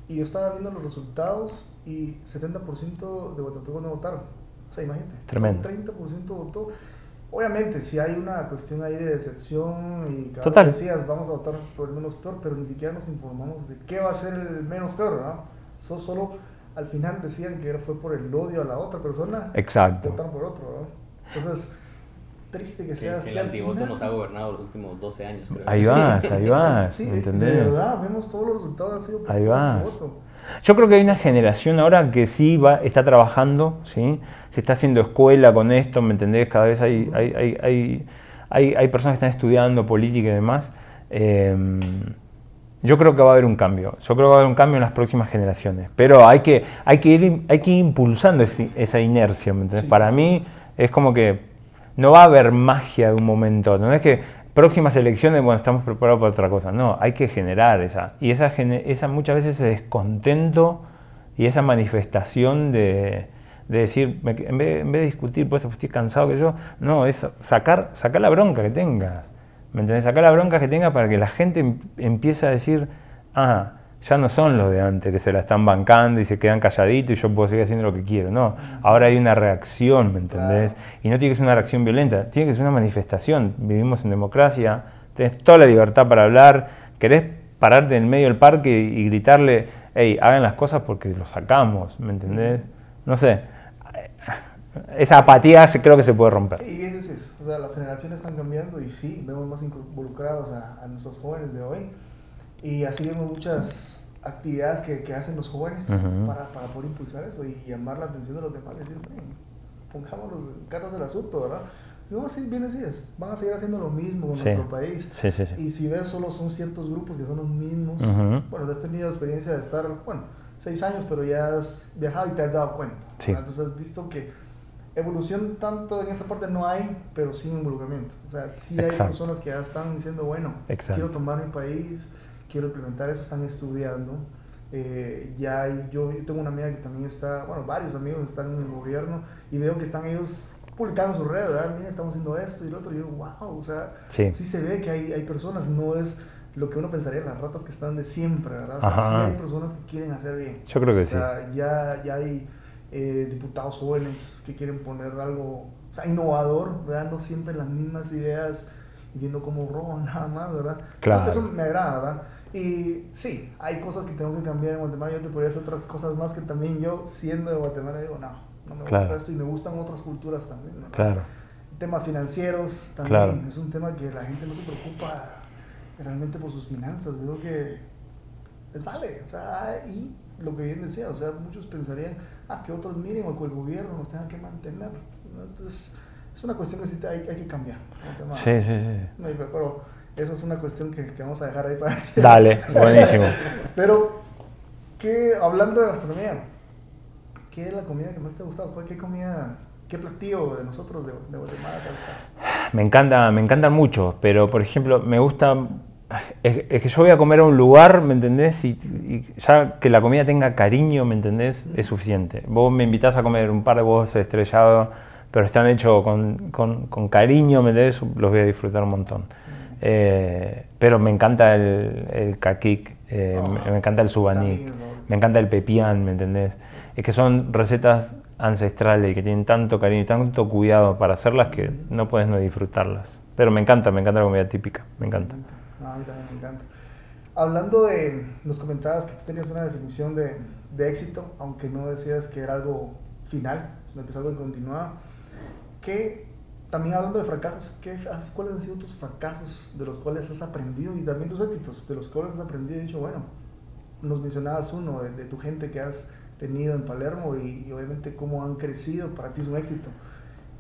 Y yo estaba viendo los resultados y 70% de votantes no votaron. O sea, imagínate. Tremendo. 30% votó. Obviamente, si hay una cuestión ahí de decepción y cada Total. decías, vamos a votar por el menos peor, pero ni siquiera nos informamos de qué va a ser el menos peor, ¿no? Eso solo al final decían que fue por el odio a la otra persona. Exacto. Votaron por otro, ¿no? Entonces, triste que sea así. El antivoto nos ha gobernado los últimos 12 años, creo. Ahí vas, ahí <laughs> vas, sí, ¿entendés? De verdad, vemos todos los resultados han sido por ahí el vas. Yo creo que hay una generación ahora que sí va, está trabajando, ¿sí? se está haciendo escuela con esto, ¿me entendés? Cada vez hay, hay, hay, hay, hay, hay personas que están estudiando política y demás. Eh, yo creo que va a haber un cambio, yo creo que va a haber un cambio en las próximas generaciones, pero hay que, hay que, ir, hay que ir impulsando ese- esa inercia, ¿me? Sí, Para sí, mí es como que no va a haber magia de un momento, no es que próximas elecciones, bueno, estamos preparados para otra cosa, no, hay que generar esa, y esa, esa muchas veces ese descontento y esa manifestación de, de decir, me- en, vez, en vez de discutir, pues estoy cansado que yo, no, es sacar, sacar la bronca que tengas, ¿me entendés? Sacar la bronca que tengas para que la gente em- empiece a decir, ah, ya no son los de antes que se la están bancando y se quedan calladitos y yo puedo seguir haciendo lo que quiero, no, ahora hay una reacción, ¿me entendés? Y no tiene que ser una reacción violenta, tiene que ser una manifestación, vivimos en democracia, tenés toda la libertad para hablar, querés pararte en el medio del parque y, gritarle, hey, hagan las cosas porque lo sacamos, ¿me entendés? No sé, esa apatía se- creo que se puede romper. Sí, las generaciones están cambiando y sí, vemos más involucrados a, a nuestros jóvenes de hoy y así vemos muchas actividades que, que hacen los jóvenes Ujú. para, para poder impulsar eso y llamar la atención de los demás y decir, "Ven, pongámonos cartas del asunto, ¿verdad? Y vamos a ir bien decías, van a seguir haciendo lo mismo con Sí. nuestro país. Sí, sí, sí. Y si ves, solo son ciertos grupos que son los mismos. Ujú. Bueno, has tenido experiencia de estar, bueno, seis años, pero ya has viajado y te has dado cuenta. Entonces has visto que evolución tanto en esa parte no hay, pero sin involucramiento. O sea, sí hay Exacto. personas que ya están diciendo, bueno, Exacto. quiero tomar mi país, quiero implementar eso, están estudiando. Eh, ya hay- yo, yo tengo una amiga que también está, bueno, varios amigos están en el gobierno y veo que están ellos publicando en sus redes, ¿verdad? Mira, estamos haciendo esto y lo otro. Y yo, wow, o sea, Sí. sí se ve que hay, hay personas, no es lo que uno pensaría, las ratas que están de siempre, ¿verdad? O sea, sí hay personas que quieren hacer bien. Yo creo que O sí. sea, ya, ya hay eh, diputados jóvenes que quieren poner algo o sea, innovador, ¿verdad? No siempre las mismas ideas y viendo cómo roban <laughs> nada más, ¿verdad? Claro. Eso, eso me agrada, ¿verdad? Y sí, hay cosas que tenemos que cambiar en Guatemala. Yo te podría hacer otras cosas más que también yo, siendo de Guatemala, digo, no, no me Claro. gusta esto y me gustan otras culturas también. Claro. temas financieros también Claro. es un tema que la gente no se preocupa realmente por sus finanzas veo que les vale o sea y lo que bien decía o sea muchos pensarían ah que otros miren o que el gobierno nos tenga que mantener ¿no? entonces es una cuestión que hay, hay que cambiar Sí, sí, sí. no, pero esa es una cuestión que, que vamos a dejar ahí para Dale, buenísimo. <laughs> pero que hablando de gastronomía ¿qué es la comida que más te ha gustado? ¿Cuál- ¿qué comida qué platillo de nosotros de, Guatemala te ha gustado? Me encanta, me encantan mucho, pero por ejemplo, me gusta. Es, es que yo voy a comer a un lugar, ¿me entendés? Y, y ya que la comida tenga cariño, ¿me entendés? Es suficiente. Vos me invitás a comer un par de huevos estrellados, pero están hechos con, con, con cariño, ¿me entendés? Los voy a disfrutar un montón. Eh, pero me encanta el, el caquic, eh, Oh, me, me encanta el subaní, me encanta el pepián, ¿me entendés? Es que son recetas ancestrales y que tienen tanto cariño y tanto cuidado para hacerlas que no puedes no disfrutarlas. Pero me encanta, me encanta la comida típica, me encanta. Mí también me encanta. Hablando de, nos comentabas que tú tenías una definición de, de éxito, aunque no decías que era algo final, sino que es algo que continuaba. También hablando de fracasos, ¿qué, ¿cuáles han sido tus fracasos de los cuales has aprendido y también tus éxitos de los cuales has aprendido y dicho, bueno, nos mencionabas uno de, tu gente que has tenido en Palermo y, y obviamente cómo han crecido, para ti es un éxito.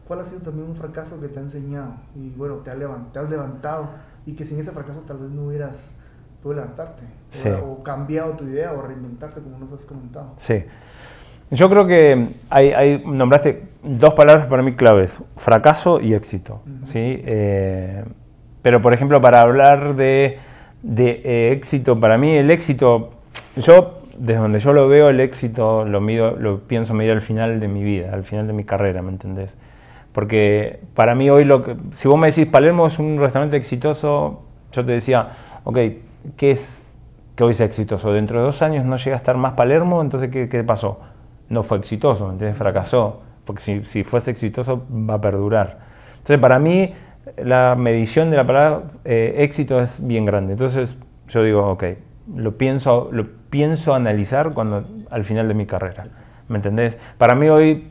¿Cuál ha sido también un fracaso que te ha enseñado y bueno, te, ha te has levantado y que sin ese fracaso tal vez no hubieras podido levantarte Sí. o, cambiado tu idea o reinventarte como nos has comentado? Sí. Yo creo que hay, hay- nombraste dos palabras para mí claves, fracaso y éxito. ¿sí? Eh, pero, por ejemplo, para hablar de, de, eh, éxito, para mí el éxito, yo desde donde yo lo veo, el éxito lo, mido, lo pienso medir al final de mi vida, al final de mi carrera, ¿me entendés? Porque para mí hoy, lo que, si vos me decís Palermo es un restaurante exitoso, yo te decía, ok, ¿qué es que hoy sea exitoso? Dentro de dos años no llega a estar más Palermo, entonces ¿qué, qué pasó? No fue exitoso, ¿me entiendes? Fracasó, porque si, si fuese exitoso va a perdurar. Entonces para mí la medición de la palabra eh, éxito es bien grande. Entonces yo digo, ok, lo pienso, lo pienso analizar cuando, al final de mi carrera. ¿Me entendés? Para mí hoy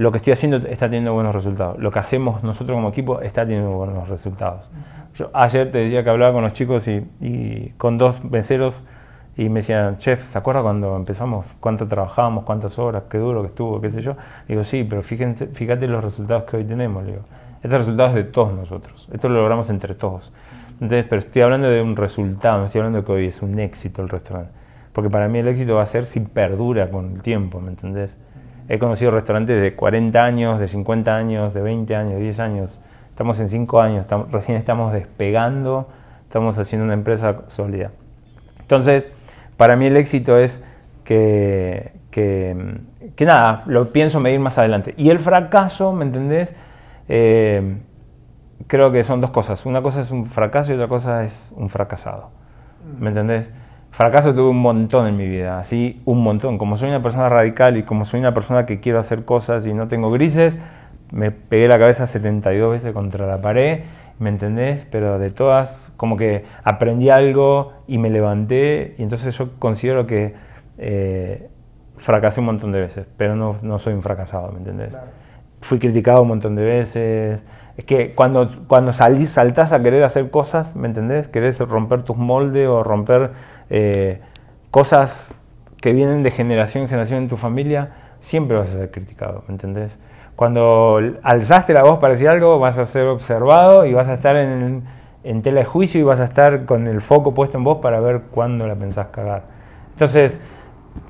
lo que estoy haciendo está teniendo buenos resultados. Lo que hacemos nosotros como equipo está teniendo buenos resultados. Yo ayer te decía que hablaba con los chicos y, con dos meseros y me decían, chef, ¿se acuerda cuando empezamos? ¿Cuánto trabajábamos? ¿Cuántas horas? ¿Qué duro que estuvo? ¿Qué sé yo? digo, sí, pero fíjense, fíjate los resultados que hoy tenemos. digo, estos resultados de todos nosotros. Esto lo logramos entre todos. Entonces, pero estoy hablando de un resultado, no estoy hablando de que hoy es un éxito el restaurante. Porque para mí el éxito va a ser si perdura con el tiempo, ¿me entendés? He conocido restaurantes de 40 años, de 50 años, de 20 años, de 10 años. Estamos en 5 años, recién estamos despegando, estamos haciendo una empresa sólida. Entonces, para mí el éxito es que, que, nada, lo pienso medir más adelante. Y el fracaso, ¿me entendés? Eh, creo que son dos cosas. Una cosa es un fracaso y otra cosa es un fracasado. ¿Me entendés? Fracaso tuve un montón en mi vida, así un montón. Como soy una persona radical y como soy una persona que quiero hacer cosas y no tengo grises, me pegué la cabeza 72 veces contra la pared, ¿me entendés? Pero de todas, como que aprendí algo y me levanté y entonces yo considero que eh, fracasé un montón de veces, pero no, no soy un fracasado, ¿me entendés? fui criticado un montón de veces. Es que cuando, cuando salís, saltás a querer hacer cosas, ¿me entendés? Querés romper tus moldes o romper eh, cosas que vienen de generación en generación en tu familia, siempre vas a ser criticado, ¿me entendés? Cuando alzaste la voz para decir algo, vas a ser observado y vas a estar en, tela de juicio y vas a estar con el foco puesto en vos para ver cuándo la pensás cagar. Entonces,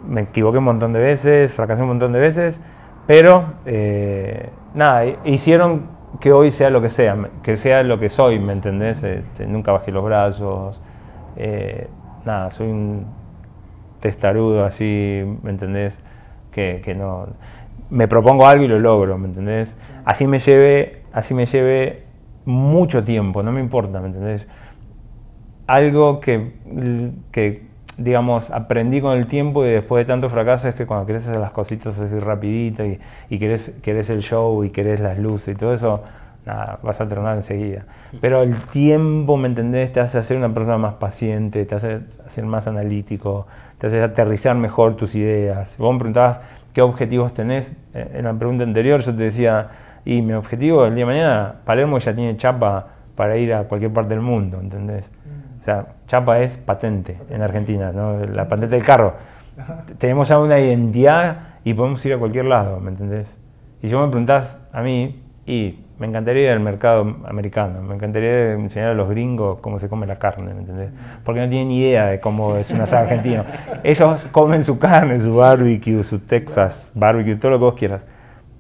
me equivoqué un montón de veces, fracasé un montón de veces, pero, eh, nada, hicieron que hoy sea lo que sea, que sea lo que soy, ¿me entendés? Este, nunca bajé los brazos, eh, nada, soy un testarudo así, ¿me entendés? Que, que, no... Me propongo algo y lo logro, ¿me entendés? Así me lleve, así me lleve mucho tiempo, no me importa, ¿me entendés? Algo que, que digamos, aprendí con el tiempo y después de tanto fracaso es que cuando querés hacer las cositas así rapidito y, y querés, querés, el show y querés las luces y todo eso, nada, vas a tronar enseguida. Pero el tiempo, ¿me entendés? Te hace ser una persona más paciente, te hace ser más analítico, te hace aterrizar mejor tus ideas. Vos me preguntabas qué objetivos tenés. Eh, en la pregunta anterior yo te decía, y mi objetivo el día de mañana, Palermo ya tiene chapa para ir a cualquier parte del mundo, ¿entendés? O sea, chapa es patente en Argentina, ¿no? la patente del carro. Tenemos ya una identidad y podemos ir a cualquier lado, ¿me entendés? Y si vos me preguntás a mí, y me encantaría ir al mercado americano, me encantaría enseñar a los gringos cómo se come la carne, ¿me entendés? Porque no tienen ni idea de cómo es un asado argentino. Ellos comen su carne, su barbecue, su Texas barbecue, todo lo que vos quieras,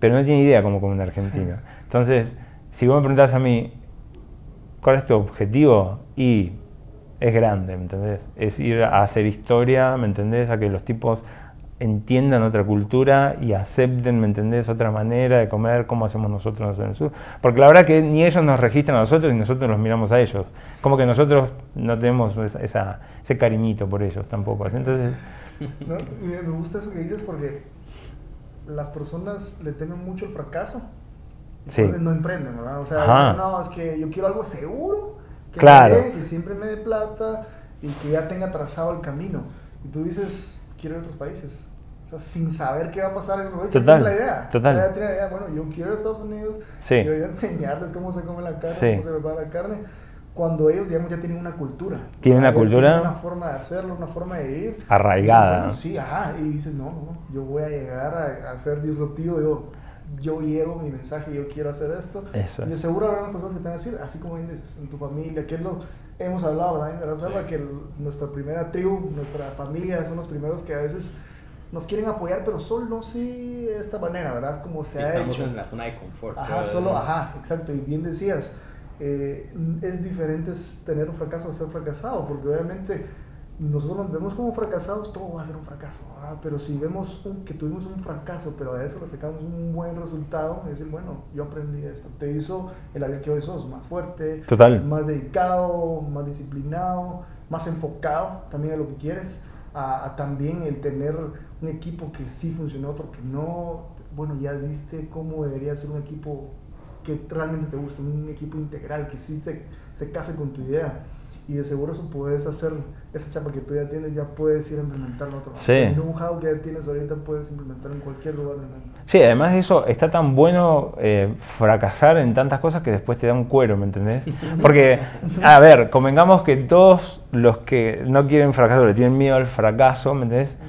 pero no tienen idea cómo comen un argentino. Entonces, si vos me preguntás a mí, ¿cuál es tu objetivo? Y es grande, ¿me entendés? Es ir a hacer historia, ¿me entendés? A que los tipos entiendan otra cultura y acepten, ¿me entendés? Otra manera de comer, como hacemos nosotros en el sur. Porque la verdad que ni ellos nos registran a nosotros ni nosotros los miramos a ellos. Como que nosotros no tenemos esa, ese cariñito por ellos tampoco. Entonces... me gusta eso que dices porque las personas le temen mucho el fracaso. Sí. No emprenden, ¿verdad? O sea, no, es que yo quiero algo seguro que, claro. que siempre me dé plata y que ya tenga trazado el camino. Y tú dices, quiero ir a otros países. O sea, sin saber qué va a pasar en otros países. Total, la idea. Total. O sea, tiene la idea, bueno, yo quiero ir a Estados Unidos, sí. quiero enseñarles cómo se come la carne, cómo se prepara la carne. Cuando ellos, digamos, ya tienen una cultura. Tienen una cultura. Tienen una forma de hacerlo, una forma de vivir. Arraigada. sí, ajá. Y dices, no, no, yo voy a llegar a, a ser disruptivo. Yo, yo llevo mi mensaje, yo quiero hacer esto. Eso. Y seguro habrá unas personas que te van a decir, así como dices, en tu familia, que es lo hemos hablado también de la salva, que nuestra primera tribu, nuestra familia son los primeros que a veces nos quieren apoyar, pero solo sí de esta manera, ¿verdad? Como se ha hecho. en la zona de confort. Ajá, solo, ajá, exacto. Y bien decías, eh, es diferente tener un fracaso a ser fracasado, porque obviamente nosotros nos vemos como fracasados, todo va a ser un fracaso, ¿verdad? Pero si vemos que tuvimos un fracaso, pero de eso le sacamos un buen resultado, es decir, bueno, yo aprendí esto, te hizo el área que hoy sos más fuerte, Total. más dedicado, más disciplinado, más enfocado también a lo que quieres, a, a también el tener un equipo que sí funcionó, otro que no, bueno, ya viste cómo debería ser un equipo que realmente te gusta, un equipo integral, que sí se, se case con tu idea y de seguro eso puedes hacer esa chapa que tú ya tienes, ya puedes ir a implementarlo otro. Sí. El know-how que ya tienes ahorita puedes implementar en cualquier lugar del mundo. Sí, además de eso, está tan bueno eh, fracasar en tantas cosas que después te da un cuero, ¿me entendés? <laughs> Porque, a ver, convengamos que todos los que no quieren fracasar le tienen miedo al fracaso, ¿me entendés?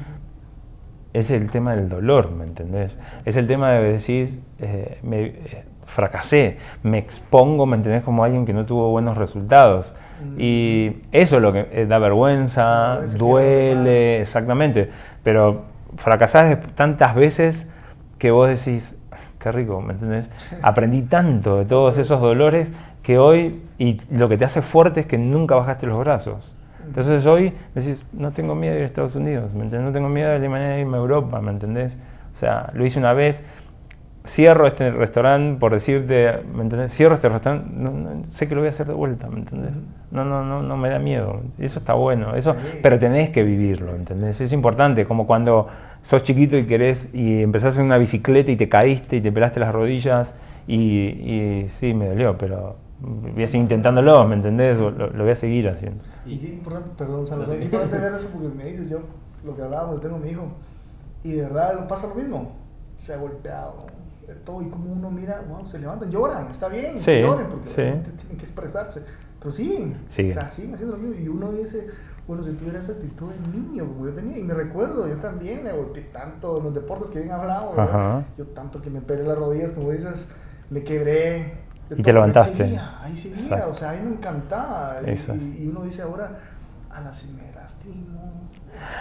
Es el tema del dolor, ¿me entendés? Es el tema de decir, eh, me, eh, fracasé, me expongo, ¿me entendés? Como alguien que no tuvo buenos resultados. Y eso es lo que eh, da vergüenza, duele, exactamente. Pero fracasás de- tantas veces que vos decís, qué rico, ¿me entendés? Aprendí tanto de todos esos dolores que hoy, y lo que te hace fuerte es que nunca bajaste los brazos. Entonces hoy decís, no tengo miedo de ir a Estados Unidos, ¿me entendés? No tengo miedo de irme a Europa, ¿me entendés? O sea, lo hice una vez, cierro este restaurante, por decirte, ¿me entendés? Cierro este restaurante, no, no, sé que lo voy a hacer de vuelta, ¿me entendés? No, no, no, no me da miedo. Eso está bueno, eso, pero tenés que vivirlo, ¿entendés? Es importante, como cuando sos chiquito y querés y empezás en una bicicleta y te caíste y te pelaste las rodillas y, y sí, me dolió, pero voy a seguir intentándolo, ¿me entendés? Lo, lo voy a seguir haciendo. Y qué importante, perdón, Salazar, qué importante ver eso porque me dices yo, lo que hablábamos, tengo mi hijo, y de verdad pasa lo mismo, se ha golpeado, todo, y como uno mira, wow, se levantan, lloran, está bien, Sí, lloren, porque sí. tienen que expresarse, pero siguen, Siguen. o sea, siguen haciendo lo mismo, y uno dice, bueno, si tuviera esa actitud de niño, como yo tenía, y me recuerdo, yo también me golpeé tanto en los deportes que bien hablado, yo tanto que me pelé las rodillas, como dices, me quebré. Y te levantaste. Ahí seguía, ahí seguía, o sea, a mí me encantaba. y- uno dice ahora, a la si me lastimo.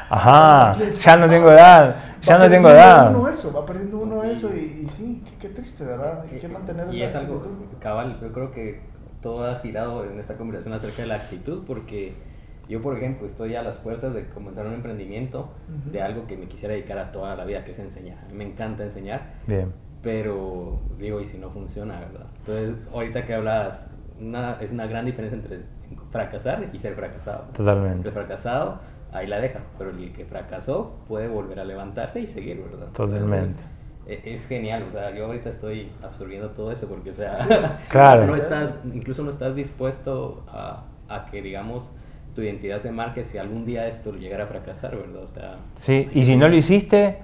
Ajá, ¿quién sabe? ya no tengo edad, ya no tengo perdiendo edad. Uno eso, va perdiendo uno eso y, y sí, qué, qué triste, ¿verdad? Hay que mantener y esa es algo cabal, yo creo que todo ha girado en esta conversación acerca de la actitud porque yo, por ejemplo, estoy a las puertas de comenzar un emprendimiento Ujú. de algo que me quisiera dedicar a toda la vida, que es enseñar. A mí me encanta enseñar, Bien, pero digo, ¿y si no funciona, verdad? Entonces, ahorita que hablas, una, es una gran diferencia entre fracasar y ser fracasado. El totalmente. fracasado, ahí la deja, pero el que fracasó puede volver a levantarse y seguir, ¿verdad? Totalmente. Entonces, e- es genial, o sea, yo ahorita estoy absorbiendo todo eso porque, o sea, Claro. no estás, incluso no estás dispuesto a, a que, digamos, tu identidad se marque si algún día esto llegara a fracasar, ¿verdad? O sea, Sí, y si no lo hiciste,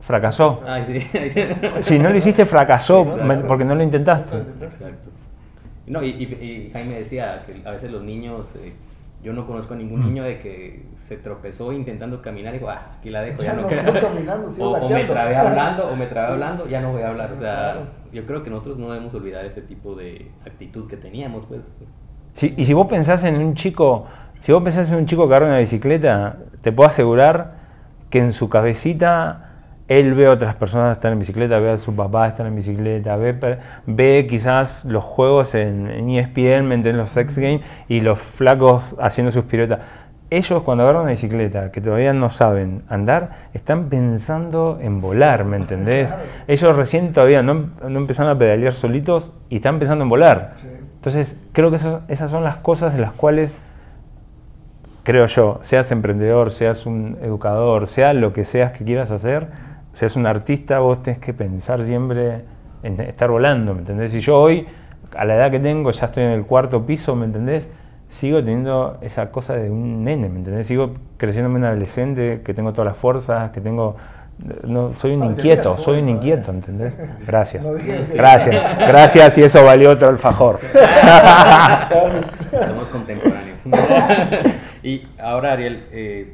fracasó. ay, sí. <laughs> Si no lo hiciste, fracasó Exacto. porque no lo intentaste. Exacto. No, y, y- y Jaime decía que a veces los niños, eh, yo no conozco a ningún Mm. niño de que se tropezó intentando caminar y dijo, ah, aquí la dejo, ya, Ya no no quiero". sigo caminando, <laughs> o, o me trabé hablando, o me trabé <laughs> Sí. hablando, ya no voy a hablar. O sea, Claro. yo creo que nosotros no debemos olvidar ese tipo de actitud que teníamos, pues. Sí, y si vos pensás en un chico, si vos pensás en un chico que agarra una bicicleta, te puedo asegurar que en su cabecita él ve a otras personas estar en bicicleta, ve a su papá estar en bicicleta, ve, ve quizás los juegos en, en E ESPN, ¿me entendés? los X Games y los flacos haciendo sus piruetas. Ellos cuando agarran una bicicleta, que todavía no saben andar, están pensando en volar, ¿me entendés? Claro. Ellos recién todavía no, no empezaron a pedalear solitos y están pensando en volar. Sí. Entonces, creo que eso- esas son las cosas de las cuales, creo yo, seas emprendedor, seas un educador, sea lo que seas que quieras hacer, seas un artista, vos tenés que pensar siempre en estar volando, ¿me entendés? Y yo hoy, a la edad que tengo, ya estoy en el cuarto piso, ¿me entendés? Sigo teniendo esa cosa de un nene, ¿me entendés? Sigo creciéndome un adolescente, que tengo todas las fuerzas, que tengo... No, soy un inquieto, soy un inquieto, ¿entendés? <laughs> Gracias. Gracias, gracias y eso valió otro alfajor. <laughs> <laughs> Somos contemporáneos. y ahora, Ariel, eh,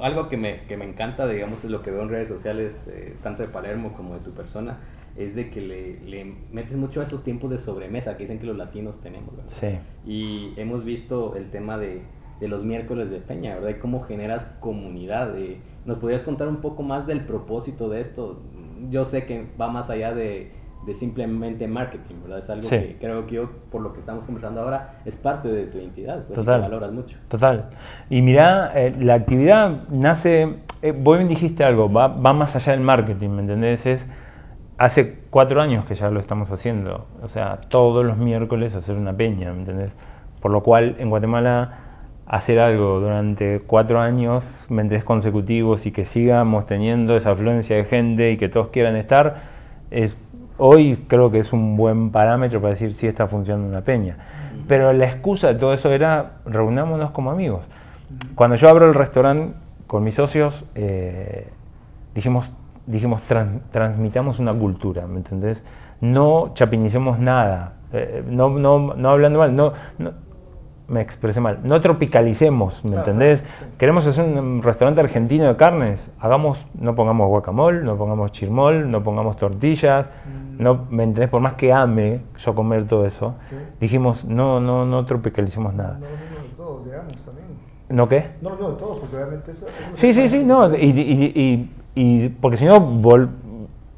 algo que me, que me encanta, digamos, es lo que veo en redes sociales, eh, tanto de Palermo como de tu persona, es de que le, le metes mucho a esos tiempos de sobremesa que dicen que los latinos tenemos, ¿verdad? Sí. Y hemos visto el tema de, de los miércoles de Peña, ¿verdad? Y cómo generas comunidad. eh. ¿Nos podrías contar un poco más del propósito de esto? Yo sé que va más allá de, de simplemente marketing, ¿verdad? Es algo Sí. que creo que yo, por lo que estamos conversando ahora, es parte de tu identidad, pues, y Total. que valoras mucho. Total. Y mira, la actividad nace, eh, vos bien dijiste algo, va, va más allá del marketing, ¿me entendés? Es, hace cuatro años que ya lo estamos haciendo, o sea, todos los miércoles hacer una peña, ¿me entendés? Por lo cual, en Guatemala, hacer algo durante cuatro años, ¿me entendés? Consecutivos y que sigamos teniendo esa afluencia de gente y que todos quieran estar, es, hoy creo que es un buen parámetro para decir si está funcionando una peña. Pero la excusa de todo eso era reunámonos como amigos. Cuando yo abro el restaurante con mis socios, eh, dijimos, dijimos tran- transmitamos una cultura, ¿me entendés? No chapinicemos nada, eh, no, no, no hablando mal, no, no- me expresé mal, no tropicalicemos, ¿me Claro, entendés? sí. Queremos hacer un restaurante argentino de carnes, hagamos, no pongamos guacamole, no pongamos chirmol, no pongamos tortillas, no, ¿me entendés? Por más que ame yo comer todo eso, Sí. dijimos, no, no, no tropicalicemos nada. No mismo de todos, digamos, también. ¿No qué? No lo mismo de todos, porque obviamente eso... eso es Sí, sí, sí, no, y, y- y- y- porque si no,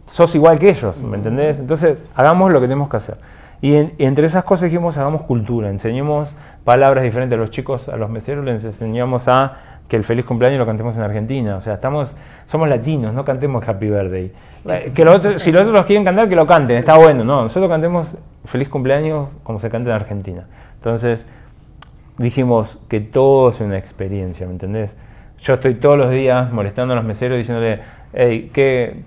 sos igual que ellos, ¿me entendés? Entonces, hagamos lo que tenemos que hacer. Y, en- y entre esas cosas dijimos, hagamos cultura, enseñemos palabras diferentes a los chicos, a los meseros les enseñamos a que el feliz cumpleaños lo cantemos en Argentina, o sea, estamos, somos latinos, no cantemos Happy Birthday. Eh, Que si los otros los quieren cantar, que lo canten, está bueno, no, nosotros cantemos feliz cumpleaños como se canta en Argentina. Entonces, dijimos que todo es una experiencia, ¿me entendés? Yo estoy todos los días molestando a los meseros diciéndole, hey, ¿qué,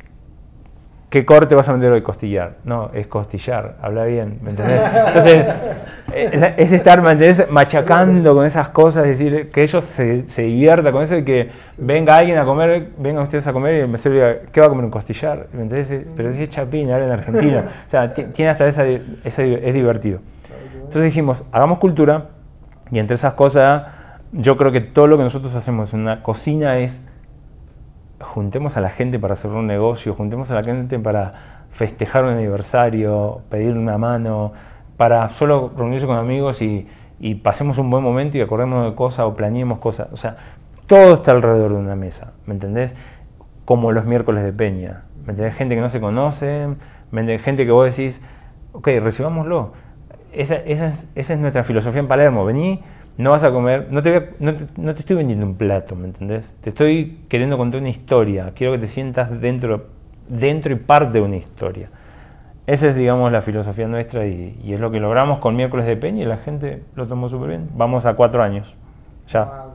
¿qué corte vas a vender hoy? Costillar. No, es costillar, habla bien, ¿me entendés? Entonces, es, es estar, ¿me entendés? Machacando con esas cosas, es decir, que ellos se, se diviertan con eso y que venga alguien a comer, vengan ustedes a comer y el mesero diga, ¿qué va a comer un costillar? ¿Me entendés? Pero si es chapín, habla en argentino. <laughs> O sea, ti- tiene hasta esa, esa- es divertido. Entonces dijimos, hagamos cultura y entre esas cosas yo creo que todo lo que nosotros hacemos en una cocina es juntemos a la gente para hacer un negocio, juntemos a la gente para festejar un aniversario, pedir una mano, para solo reunirse con amigos y, y pasemos un buen momento y acordémonos de cosas o planeemos cosas. O sea, todo está alrededor de una mesa, ¿me entendés? Como los miércoles de Peña, ¿me entendés? Gente que no se conoce, ¿me entendés? Gente que vos decís, ok, recibámoslo. Esa, esa es, esa es nuestra filosofía en Palermo. Vení, no vas a comer, no te, voy a- no, te, no te estoy vendiendo un plato, ¿me entendés? Te estoy queriendo contar una historia. Quiero que te sientas dentro, dentro y parte de una historia. Esa es, digamos, la filosofía nuestra y, y es lo que logramos con miércoles de Peña y la gente lo tomó súper bien. Vamos a cuatro años, ya, Ah,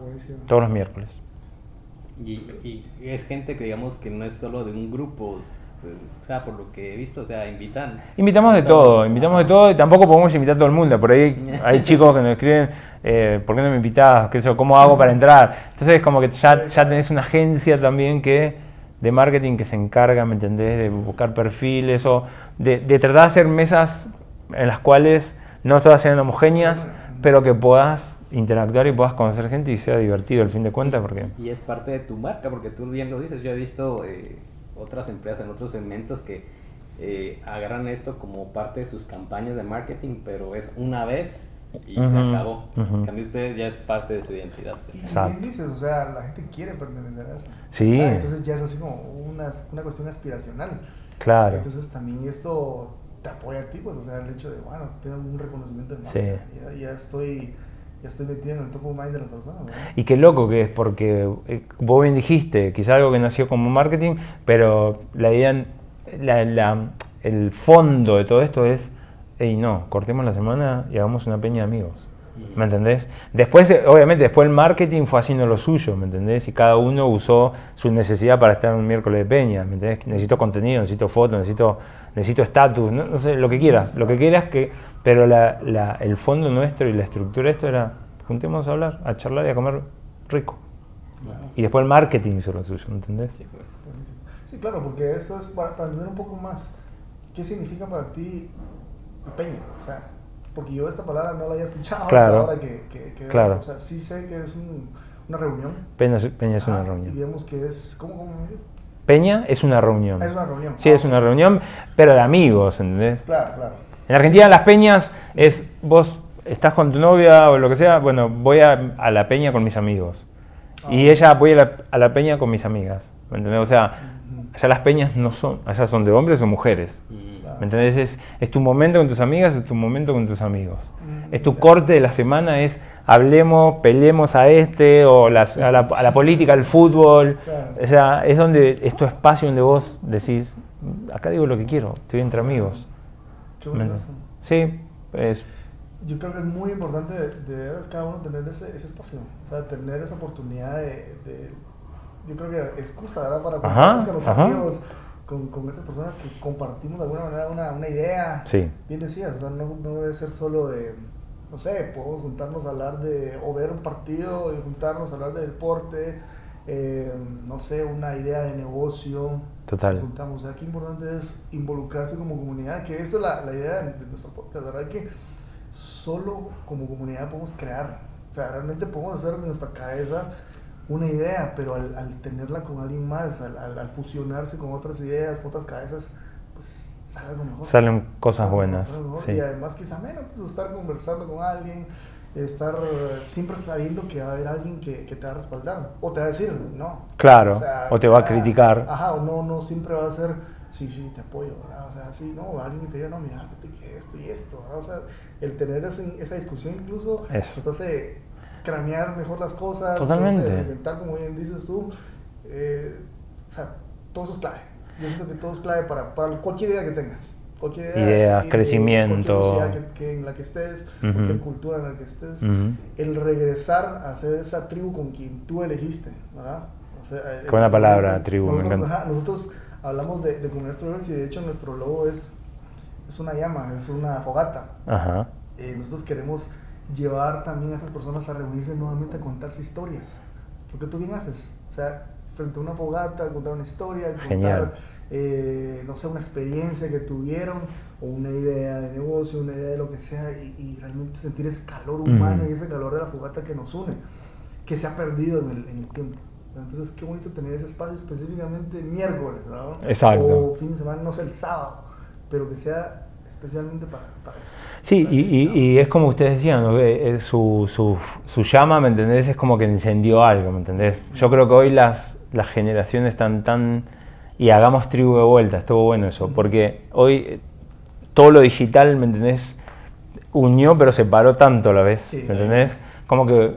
todos los miércoles. Y, y es gente que digamos que no es solo de un grupo, o sea, por lo que he visto, o sea, invitan. Invitamos de todo, invitamos de todo y tampoco podemos invitar a todo el mundo. Por ahí hay <laughs> chicos que nos escriben, eh, ¿por qué no me invitás? ¿Qué yo? ¿Cómo hago para entrar? Entonces es como que ya, ya tenés una agencia también que de marketing que se encarga, ¿me entendés? De buscar perfiles o de, de tratar de hacer mesas en las cuales no todas sean homogéneas, pero que puedas interactuar y puedas conocer gente y sea divertido al fin de cuentas porque... Y es parte de tu marca, porque tú bien lo dices. Yo he visto eh, otras empresas en otros segmentos que eh, agarran esto como parte de sus campañas de marketing, pero es una vez y se Ujú, acabó. ujú. En cambio, ustedes ya es parte de su identidad. Y Exacto. bien dices, o sea, la gente quiere pertenecer a eso. Sí. O sea, entonces ya es así como una, una cuestión aspiracional. Claro. Entonces también esto te apoya a ti, pues, o sea, el hecho de, bueno, tengo un reconocimiento de marca. Sí. Ya, ya estoy, ya estoy metido en el top of mind de las personas. Y qué loco que es, porque eh, vos bien dijiste, quizá algo que nació como marketing, pero la idea, la- la- el fondo de todo esto es, hey, no, cortemos la semana y hagamos una peña de amigos. ¿Me entendés? Después, eh, obviamente, después el marketing fue haciendo lo suyo, ¿me entendés? Y cada uno usó su necesidad para estar en un miércoles de peña, ¿me entendés? Necesito contenido, necesito fotos, necesito necesito estatus, no, no sé, lo que quieras, lo que quieras, que, pero la- la- el fondo nuestro y la estructura de esto era, juntemos a hablar, a charlar y a comer rico. Y después el marketing hizo lo suyo, ¿entendés? Sí, pues. Sí, claro, porque eso es para, para entender un poco más qué significa para ti peña. O sea, porque yo esta palabra no la había escuchado Claro. hasta ahora que, que, que Claro. O sea, sí sé que es un- una reunión. Peña, es- Peña es una Ajá, Y reunión. digamos que es, ¿cómo, cómo me dices? Peña es una reunión. Es una reunión. Sí, es una reunión, pero de amigos, ¿entendés? Claro, claro. En Argentina las peñas es, vos estás con tu novia o lo que sea, bueno, voy a, a la peña con mis amigos. Y Ah. ella voy a la, a la peña con mis amigas, ¿me entendés? O sea, allá las peñas no son, allá son de hombres o mujeres. Mm. ¿Me entendés? Es, es, tu momento con tus amigas, es tu momento con tus amigos. Mm, es tu corte de la semana, es hablemos, peleemos a este, o las- a, la, a la política, al fútbol. O sea, es donde es tu espacio donde vos decís, acá digo lo que quiero, estoy entre amigos. Sí, es, Yo creo que es muy importante de, de cada uno tener ese, ese espacio, o sea, tener esa oportunidad de, de- yo creo que excusa, ¿verdad? Para Ajá, contarnos con los ajá. amigos, con, con esas personas que compartimos de alguna manera una, una idea. sí, Bien decías, o sea, no, no debe ser solo de, no sé, podemos juntarnos a hablar de, o ver un partido y juntarnos a hablar de deporte, eh, no sé, una idea de negocio. total. Juntamos, o sea, qué importante es involucrarse como comunidad, que esa es la, la idea de, de nuestro podcast, ¿verdad? Que solo como comunidad podemos crear, o sea, realmente podemos hacer en nuestra cabeza una idea, pero al, al tenerla con alguien más, al, al- al fusionarse con otras ideas, con otras cabezas, pues sale algo mejor. Salen cosas buenas. mejor. sí. Y además quizá menos, pues estar conversando con alguien, estar eh, siempre sabiendo que va a haber alguien que, que te va a respaldar, o te va a decir, no, Claro, o te va a ah, criticar. Ajá, o no, no siempre va a ser, sí, sí, te apoyo, ¿verdad? O sea, sí, no, alguien que te diga, no, mira, que esto y esto, ¿verdad? O sea, el tener ese- esa discusión incluso Es- nos hace cranear mejor las cosas, Totalmente. inventar, como bien dices tú, eh, o sea, todo eso es clave. Yo siento que todo es clave para, para cualquier idea que tengas. Cualquier idea. Ideas, crecimiento. Cualquier sociedad que, que en la que estés, Ujú. cualquier cultura en la que estés Ujú. el regresar a ser esa tribu con quien tú elegiste, ¿verdad? O sea, Qué buena el- palabra, el- tribu, me nosotros, encanta. ajá, nosotros hablamos de, de comunidad y de hecho nuestro logo es, es una llama, es una fogata. Ajá. Eh, nosotros queremos llevar también a esas personas a reunirse nuevamente a contarse historias. Lo que tú bien haces. O sea, frente a una fogata, contar una historia, contar, Genial. Eh, no sé, una experiencia que tuvieron o una idea de negocio, una idea de lo que sea y, y realmente sentir ese calor humano y ese calor de la fogata que nos une, que se ha perdido en el, en el tiempo. Entonces, qué bonito tener ese espacio específicamente miércoles, ¿no? Exacto. O fin de semana, no sé, el sábado, pero que sea especialmente para, para eso. Sí, Para y, y- es como ustedes decían, ¿no? Que, eh, su, su, su llama, ¿me entendés? Es como que encendió algo, ¿me entendés? Yo creo que hoy las, las generaciones están tan... Y hagamos tribu de vuelta, estuvo bueno eso, porque hoy todo lo digital, ¿me entendés? Unió pero separó tanto a la vez, Sí. ¿me entendés? Como que eh,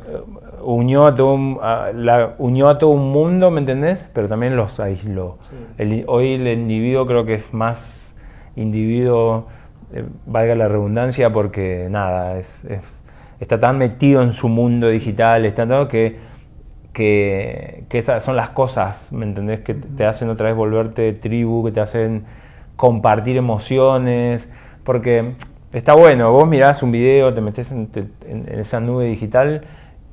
unió a, todo un, a la, unió a todo un mundo, ¿me entendés? Pero también los aisló. Sí. El- hoy el individuo creo que es más individuo, eh, valga la redundancia, porque nada, es, es- está tan metido en su mundo digital, está todo que, que, que esas son las cosas, ¿me entendés? Que te hacen otra vez volverte tribu, que te hacen compartir emociones, porque está bueno, vos mirás un video, te metes en, en- en esa nube digital,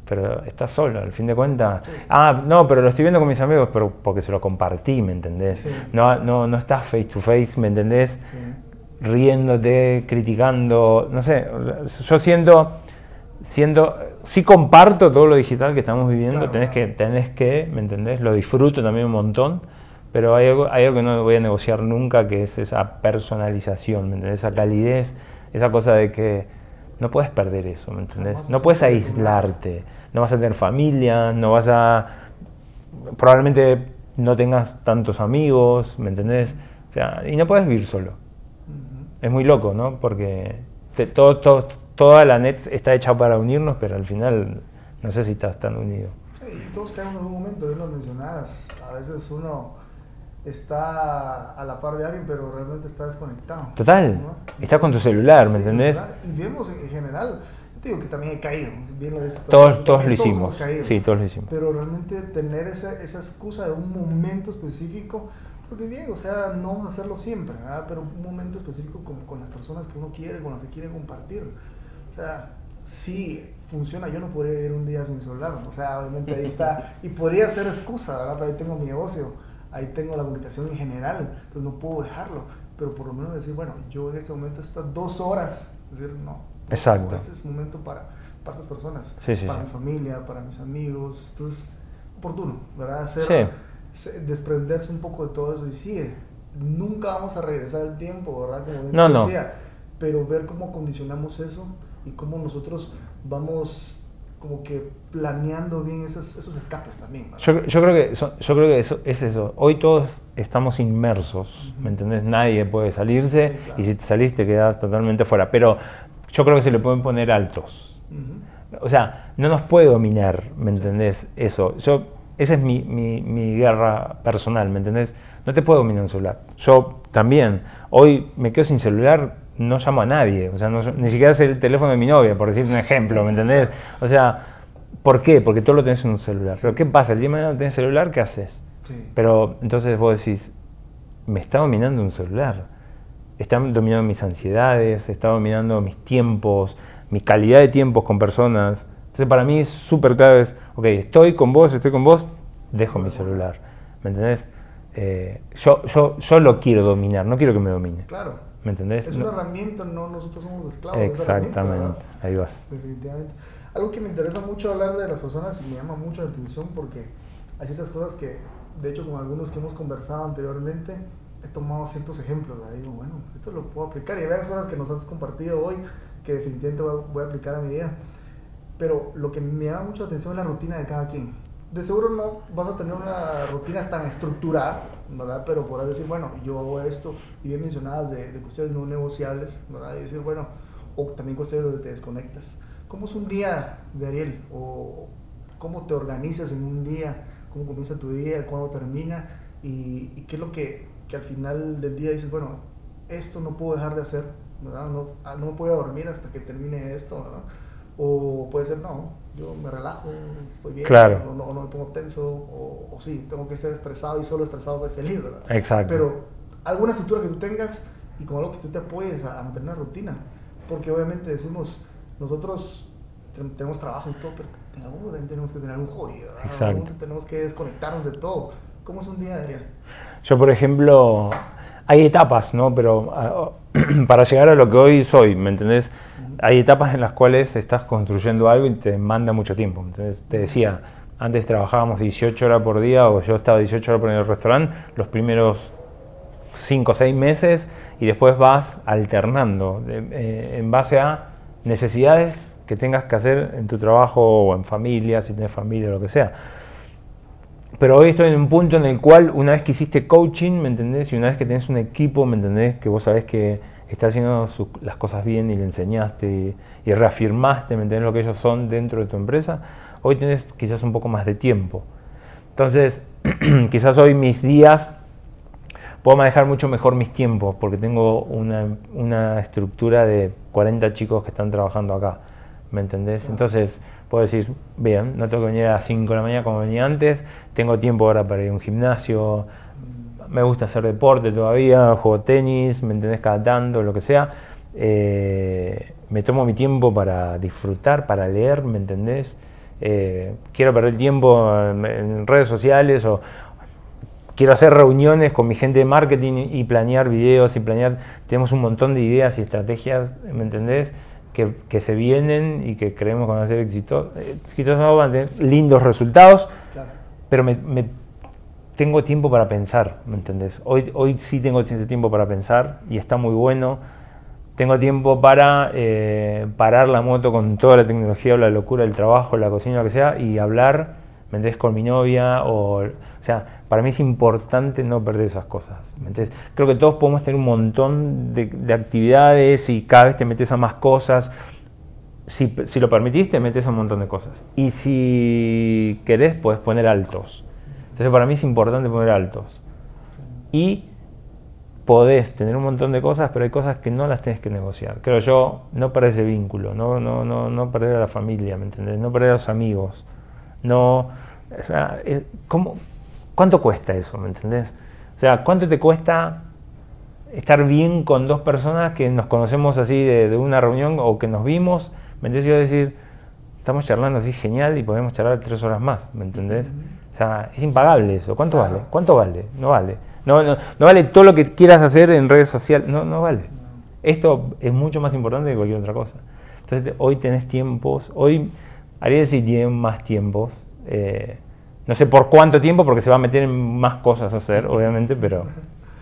pero estás solo, al fin de cuentas. Ah, no, pero lo estoy viendo con mis amigos, pero porque se lo compartí, ¿me entendés? Sí. No, no, no estás face to face, ¿me entendés? Sí. riéndote, criticando, no sé, yo siento, siento, sí comparto todo lo digital que estamos viviendo, Claro, tenés. Que, tenés que, ¿me entendés? Lo disfruto también un montón, pero hay algo, hay algo que no voy a negociar nunca, que es esa personalización, ¿me entendés? Esa calidez, esa cosa de que no puedes perder eso, ¿me entendés? No es puedes aislarte, no vas a tener familia, no vas a probablemente no tengas tantos amigos, ¿me entendés? O sea, y no puedes vivir solo. Es muy loco, ¿no? Porque te- todo, todo- toda la net está hecha para unirnos, pero al final no sé si estás tan unido. Sí, todos caemos en algún momento, bien lo mencionabas. A veces uno está a la par de alguien, pero realmente está desconectado. Total, ¿no? estás con tu celular, ¿me Sí, entendés? Y vemos en en general, yo te digo que también he caído, bien lo dices. Todos, todos lo hicimos. caído. Sí, todos lo hicimos. Pero realmente tener esa, esa excusa de un momento específico, porque bien, o sea, no vamos a hacerlo siempre, ¿verdad? pero un momento específico con, con las personas que uno quiere, con las que quiere compartir. O sea, sí funciona, yo no podría ir un día sin celular, o sea, obviamente ahí está, <laughs> y podría ser excusa, ¿verdad? Pero ahí tengo mi negocio, ahí tengo la comunicación en general, entonces no puedo dejarlo, pero por lo menos decir, bueno, yo en este momento estas dos horas, decir, no, Exacto. este es un momento para, para estas personas, Sí, sí, para sí. mi familia, para mis amigos, entonces, oportuno, ¿verdad? Hacer, desprenderse un poco de todo eso y sí, nunca vamos a regresar al tiempo, ¿verdad? Como bien no. decía, pero ver cómo condicionamos eso y cómo nosotros vamos como que planeando bien esos, esos escapes también. Yo, yo, creo que, yo creo que eso, es eso. Hoy todos estamos inmersos, ¿me entendés? Nadie puede salirse y si te salís te quedas totalmente fuera. Pero yo creo que se le pueden poner altos. O sea, no nos puede dominar, ¿me entendés? Eso. Yo, esa es mi, mi, mi, guerra personal, ¿me entendés? No te puedo dominar un celular. Yo también. Hoy me quedo sin celular no llamo a nadie, o sea, ni siquiera es el teléfono de mi novia, por decir un ejemplo, ¿me entendés? O sea, ¿por qué? Porque tú lo tenés en un celular. Pero ¿qué pasa? El día de mañana no tenés celular, ¿qué haces? Pero entonces vos decís, me está dominando un celular, está dominando mis ansiedades, está dominando mis tiempos, mi calidad de tiempos con personas. Entonces para mí es súper clave, ok, estoy con vos, estoy con vos, dejo mi celular, ¿me entendés? Eh, yo, yo, yo lo quiero dominar, no quiero que me domine. Claro. ¿Me entendés? Es una herramienta, no nosotros somos esclavos. Exactamente, ahí vas. Definitivamente. Algo que me interesa mucho hablar de las personas y me llama mucho la atención porque hay ciertas cosas que, de hecho, con algunos que hemos conversado anteriormente, he tomado ciertos ejemplos. Ahí digo, bueno, esto lo puedo aplicar. Y hay varias cosas que nos has compartido hoy que definitivamente voy a aplicar a mi vida. Pero lo que me llama mucho la atención es la rutina de cada quien de seguro no vas a tener una rutina tan estructurada, ¿verdad? Pero podrás decir, bueno, yo hago esto, y bien mencionadas de, cuestiones no negociables, ¿verdad? Y decir, bueno, o también cuestiones donde te desconectas. ¿Cómo es un día de Ariel? ¿O cómo te organizas en un día? ¿Cómo comienza tu día? ¿Cuándo termina? ¿Y, y qué es lo que, que, al final del día dices, bueno, esto no puedo dejar de hacer, ¿verdad? No, ah, no puedo dormir hasta que termine esto, ¿verdad? O puede ser, no, yo me relajo, estoy bien, claro. no, no, me pongo tenso, o, o, sí, tengo que estar estresado y solo estresado soy feliz, ¿verdad? Exacto. Pero alguna estructura que tú tengas y con algo que tú te apoyes a, mantener una rutina. Porque obviamente decimos, nosotros tenemos trabajo y todo, pero también tenemos que tener un hobby, ¿verdad? Exacto. Tenemos que desconectarnos de todo. ¿Cómo es un día, Adrián? Yo, por ejemplo, hay etapas, ¿no? Pero ah, <clears throat> para llegar a lo que hoy soy, ¿me entendés? Hay etapas en las cuales estás construyendo algo y te manda mucho tiempo. Entonces, te decía, antes trabajábamos 18 horas por día o yo estaba 18 horas por el restaurante, los primeros 5 o 6 meses y después vas alternando eh, en base a necesidades que tengas que hacer en tu trabajo o en familia, si tienes familia o lo que sea. Pero hoy estoy en un punto en el cual una vez que hiciste coaching, ¿me entendés? Y una vez que tenés un equipo, ¿me entendés? Que vos sabés que está haciendo las cosas bien y le enseñaste y, reafirmaste, ¿me entendés? Lo que ellos son dentro de tu empresa, hoy tenés quizás un poco más de tiempo. Entonces, <clears throat> quizás hoy mis días puedo manejar mucho mejor mis tiempos porque tengo una, una estructura de 40 chicos que están trabajando acá, ¿me entendés? Entonces, puedo decir, bien, no tengo que venir a las 5 de la mañana como venía antes, tengo tiempo ahora para ir a un gimnasio, me gusta hacer deporte todavía, juego tenis, me entendés cada tanto, lo que sea. Eh, me tomo mi tiempo para disfrutar, para leer, ¿me entendés? Eh, quiero perder tiempo en, redes sociales o quiero hacer reuniones con mi gente de marketing y planear videos y planear. Tenemos un montón de ideas y estrategias, ¿me entendés? Que, que se vienen y que creemos que van a ser exitosos, van a tener lindos resultados, pero me, me tengo tiempo para pensar, ¿me entendés? Hoy, hoy sí tengo tiempo para pensar y está muy bueno. Tengo tiempo para eh, parar la moto con toda la tecnología la locura del trabajo, la cocina, lo que sea, y hablar, ¿me entendés? Con mi novia. O, o sea, para mí es importante no perder esas cosas. ¿me entendés? Creo que todos podemos tener un montón de, de actividades y cada vez te metes a más cosas. Si, si lo permitís, te metes a un montón de cosas. Y si querés, puedes poner altos. Entonces para mí es importante poner altos. Y podés tener un montón de cosas, pero hay cosas que no las tenés que negociar. Creo yo, no perder ese vínculo, no, no, no, no perder a la familia, ¿me entendés? No perder a los amigos. No, o sea, ¿cómo, ¿cuánto cuesta eso, me entendés? O sea, ¿cuánto te cuesta estar bien con dos personas que nos conocemos así de, una reunión o que nos vimos? ¿Me entendés? Yo decir, estamos charlando así genial y podemos charlar tres horas más, ¿me entendés? O sea, es impagable eso. ¿Cuánto vale? ¿Cuánto vale? No vale. No, no, no, vale todo lo que quieras hacer en redes sociales. No, no vale. Esto es mucho más importante que cualquier otra cosa. Entonces, hoy tenés tiempos. Hoy, Ariel sí tiene más tiempos. Eh, no sé por cuánto tiempo, porque se va a meter en más cosas a hacer, obviamente, pero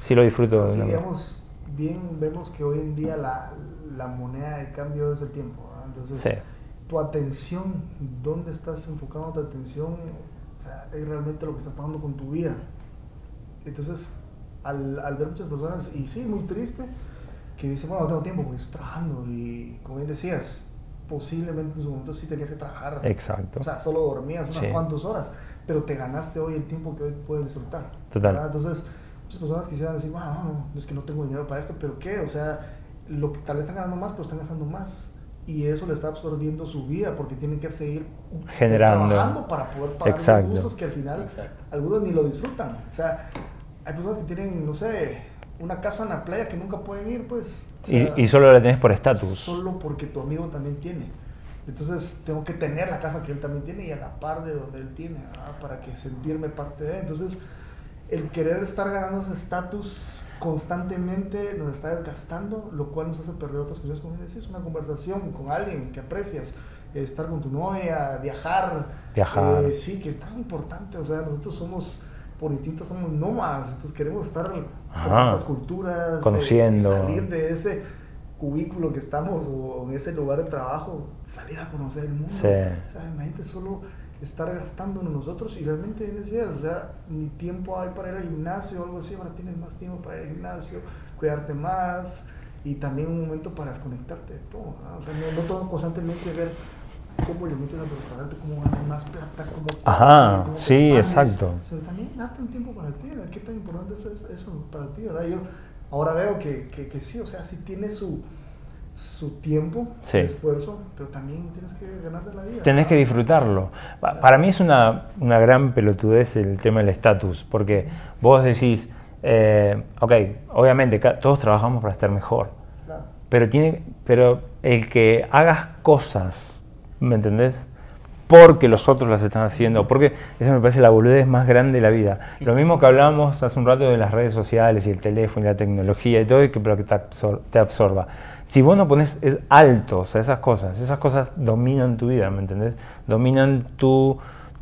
sí lo disfruto. Sí, digamos, bien vemos que hoy en día la, la moneda de cambio es el tiempo. Entonces, tu atención, dónde estás enfocando tu atención, o sea, es realmente lo que estás pagando con tu vida. Entonces, al, al ver muchas personas, y sí, muy triste, que dicen, bueno, no tengo tiempo porque estoy trabajando, y como bien decías, posiblemente en su momento sí tenías que trabajar. Exacto. O sea, solo dormías unas Sí. cuantas horas, pero te ganaste hoy el tiempo que hoy puedes disfrutar. Total. ¿verdad? Entonces, muchas personas quisieran decir, bueno, no, no, es que no tengo dinero para esto, pero ¿qué? O sea, lo que tal vez están ganando más, pero están gastando más. Y eso le está absorbiendo su vida porque tienen que seguir Generando. trabajando para poder pagar Exacto. los gustos que al final Exacto. algunos ni lo disfrutan. O sea, hay personas que tienen, no sé, una casa en la playa que nunca pueden ir, pues. O Y, sea, y solo la tenés por estatus. Solo porque tu amigo también tiene. Entonces tengo que tener la casa que él también tiene y a la par de donde él tiene, ah, para que sentirme parte de él. Entonces, el querer estar ganando ese estatus constantemente nos está desgastando, lo cual nos hace perder otras cosas. Como decís, una conversación con alguien que aprecias, eh, estar con tu novia, viajar. Viajar. eh, sí, que es tan importante. O sea, nosotros somos, por instinto, somos nómadas. Entonces queremos estar con otras culturas, eh, Conociendo. salir de ese cubículo que estamos o en ese lugar de trabajo, salir a conocer el mundo. Sí. O sea, imagínate solo estar gastando en nosotros y realmente decías, o sea, ni tiempo hay para ir al gimnasio o algo así, ahora tienes más tiempo para ir al gimnasio, cuidarte más y también un momento para desconectarte de todo. ¿no? O sea, no, no todo constantemente ver cómo le metes a tu restaurante, cómo ganas más plata, cómo... Ajá, cómo sí, exacto. O sea, también date un tiempo para ti, ¿verdad? ¿qué tan importante es eso- eso para ti? ¿verdad? Yo ahora veo que, que, que sí, o sea, sí tiene su, su tiempo, Sí. su esfuerzo, pero también tienes que ganarte la vida. Tenés que disfrutarlo. Pa- Para mí es una, una gran pelotudez el tema del estatus, porque vos decís, eh, ok, obviamente todos trabajamos para estar mejor, Claro. pero, tiene, pero el que hagas cosas, ¿me entendés? Porque los otros las están haciendo, porque esa me parece la boludez más grande de la vida. Lo mismo que hablábamos hace un rato de las redes sociales y el teléfono y la tecnología y todo, y que, que te, absor- te absorba. Si vos no pones es altos a esas cosas, esas cosas dominan tu vida, ¿me entendés? Dominan tu,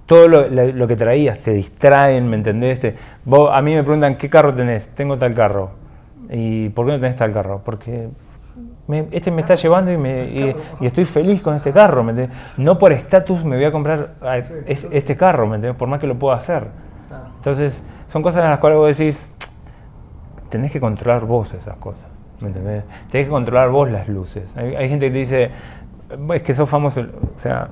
todo lo que traías, te distraen, ¿me entendés? Te- vos, a mí me preguntan, ¿qué carro tenés? Tengo tal carro. ¿Y por qué no tenés tal carro? Porque me- este me está llevando y, me, y, y estoy feliz con este carro, ¿me? No por estatus me voy a comprar ah, Sí, es- claro. este carro, ¿me? Por más que lo pueda hacer. Claro. Entonces, son cosas en las cuales vos decís, tenés que controlar vos esas cosas, ¿me entendés? Tenés que controlar vos las luces. Hay, hay gente que te dice, es que sos famoso, o sea,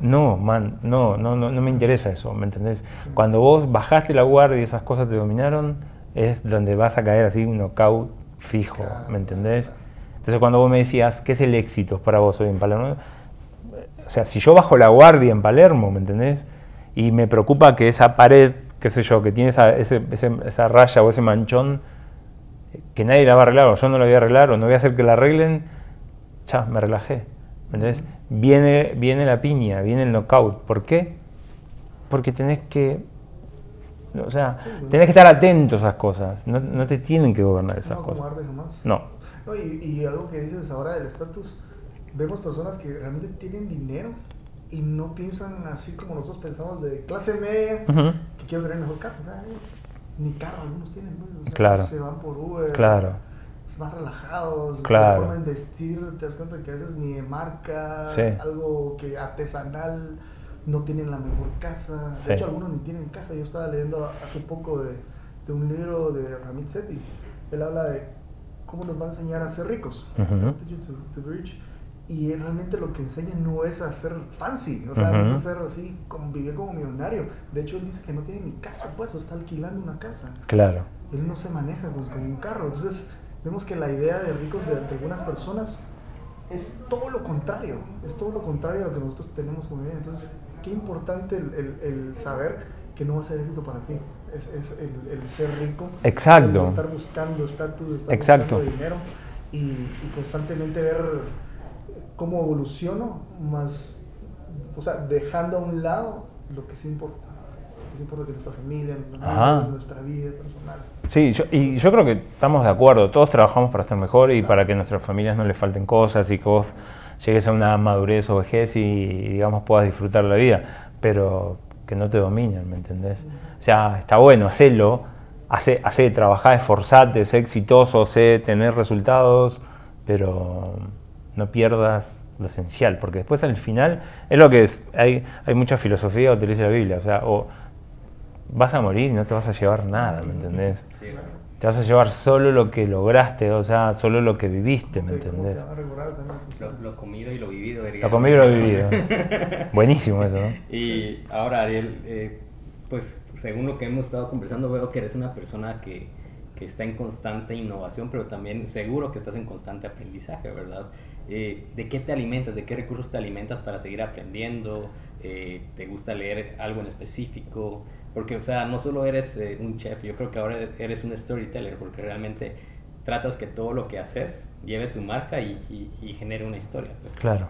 no, man, no, no, no, no me interesa eso, ¿me entendés? Cuando vos bajaste la guardia y esas cosas te dominaron, es donde vas a caer así un knockout fijo, ¿me entendés? Entonces cuando vos me decías, ¿qué es el éxito para vos hoy en Palermo? O sea, si yo bajo la guardia en Palermo, ¿me entendés? Y me preocupa que esa pared, qué sé yo, que tiene esa, ese- esa raya o ese manchón, que nadie la va a arreglar, o yo no la voy a arreglar, o no voy a hacer que la arreglen, ya, me relajé. ¿Me entendés? Viene, viene la piña, viene el knockout. ¿Por qué? Porque tenés que. O sea, tenés que estar atento a esas cosas. No, no te tienen que gobernar esas no cosas. jamás. No. No, y, y algo que dices ahora del estatus, vemos personas que realmente tienen dinero y no piensan así como nosotros pensamos de clase media, Ujú. que quieren tener mejor carro. O sea, ni carro algunos tienen, pues, o sea, Claro. se van por Uber. Claro. Más relajados, Claro. la forma de vestir, te das cuenta que a veces ni de marca, Sí. algo que artesanal, no tienen la mejor casa. De Sí. hecho, algunos ni tienen casa. Yo estaba leyendo hace poco de, de un libro de Ramit Sethi. Él habla de cómo nos va a enseñar a ser ricos. Teach you to- to rich. Y realmente lo que enseña no es a ser fancy, o sea, no es a ser así, como vivir como millonario. De hecho, él dice que no tiene ni casa, pues, o está alquilando una casa. Claro. Él no se maneja pues, con un carro. Entonces, vemos que la idea de ricos de, de algunas personas es todo lo contrario. Es todo lo contrario a lo que nosotros tenemos como idea. Entonces, qué importante el, el- el saber que no va a ser éxito para ti. Es, es el, el ser rico. Exacto. el estar buscando estatus, estar Exacto. buscando dinero y, y constantemente ver cómo evoluciono, más, o sea, dejando a un lado lo que sí importa. Lo que sí importa que nuestra familia, amigos, nuestra vida personal. Sí, yo- y yo creo que estamos de acuerdo, todos trabajamos para estar mejor y para que a nuestras familias no les falten cosas y que vos llegues a una madurez o vejez y, digamos, puedas disfrutar la vida, pero que no te dominen, ¿me entendés? O sea, está bueno, hacelo, hace, hace trabajar, esforzate, sé exitoso, sé tener resultados, pero no pierdas lo esencial, porque después al final es lo que es, hay, hay mucha filosofía dice la Biblia, o sea, o vas a morir y no te vas a llevar nada, ¿me entendés? Te vas a llevar solo lo que lograste, o sea, solo lo que viviste, ¿me entendés? Lo, comido y lo vivido. Lo comido y lo vivido. <laughs> Buenísimo eso, ¿no? Y ahora, Ariel, eh, pues según lo que hemos estado conversando, veo que eres una persona que, que está en constante innovación, pero también seguro que estás en constante aprendizaje, ¿verdad? Eh, ¿De qué te alimentas? ¿De qué recursos te alimentas para seguir aprendiendo? Eh, ¿Te gusta leer algo en específico? Porque, o sea, no solo eres eh, un chef, yo creo que ahora eres un storyteller, porque realmente tratas que todo lo que haces lleve tu marca y, y, genere una historia. Pues. Claro.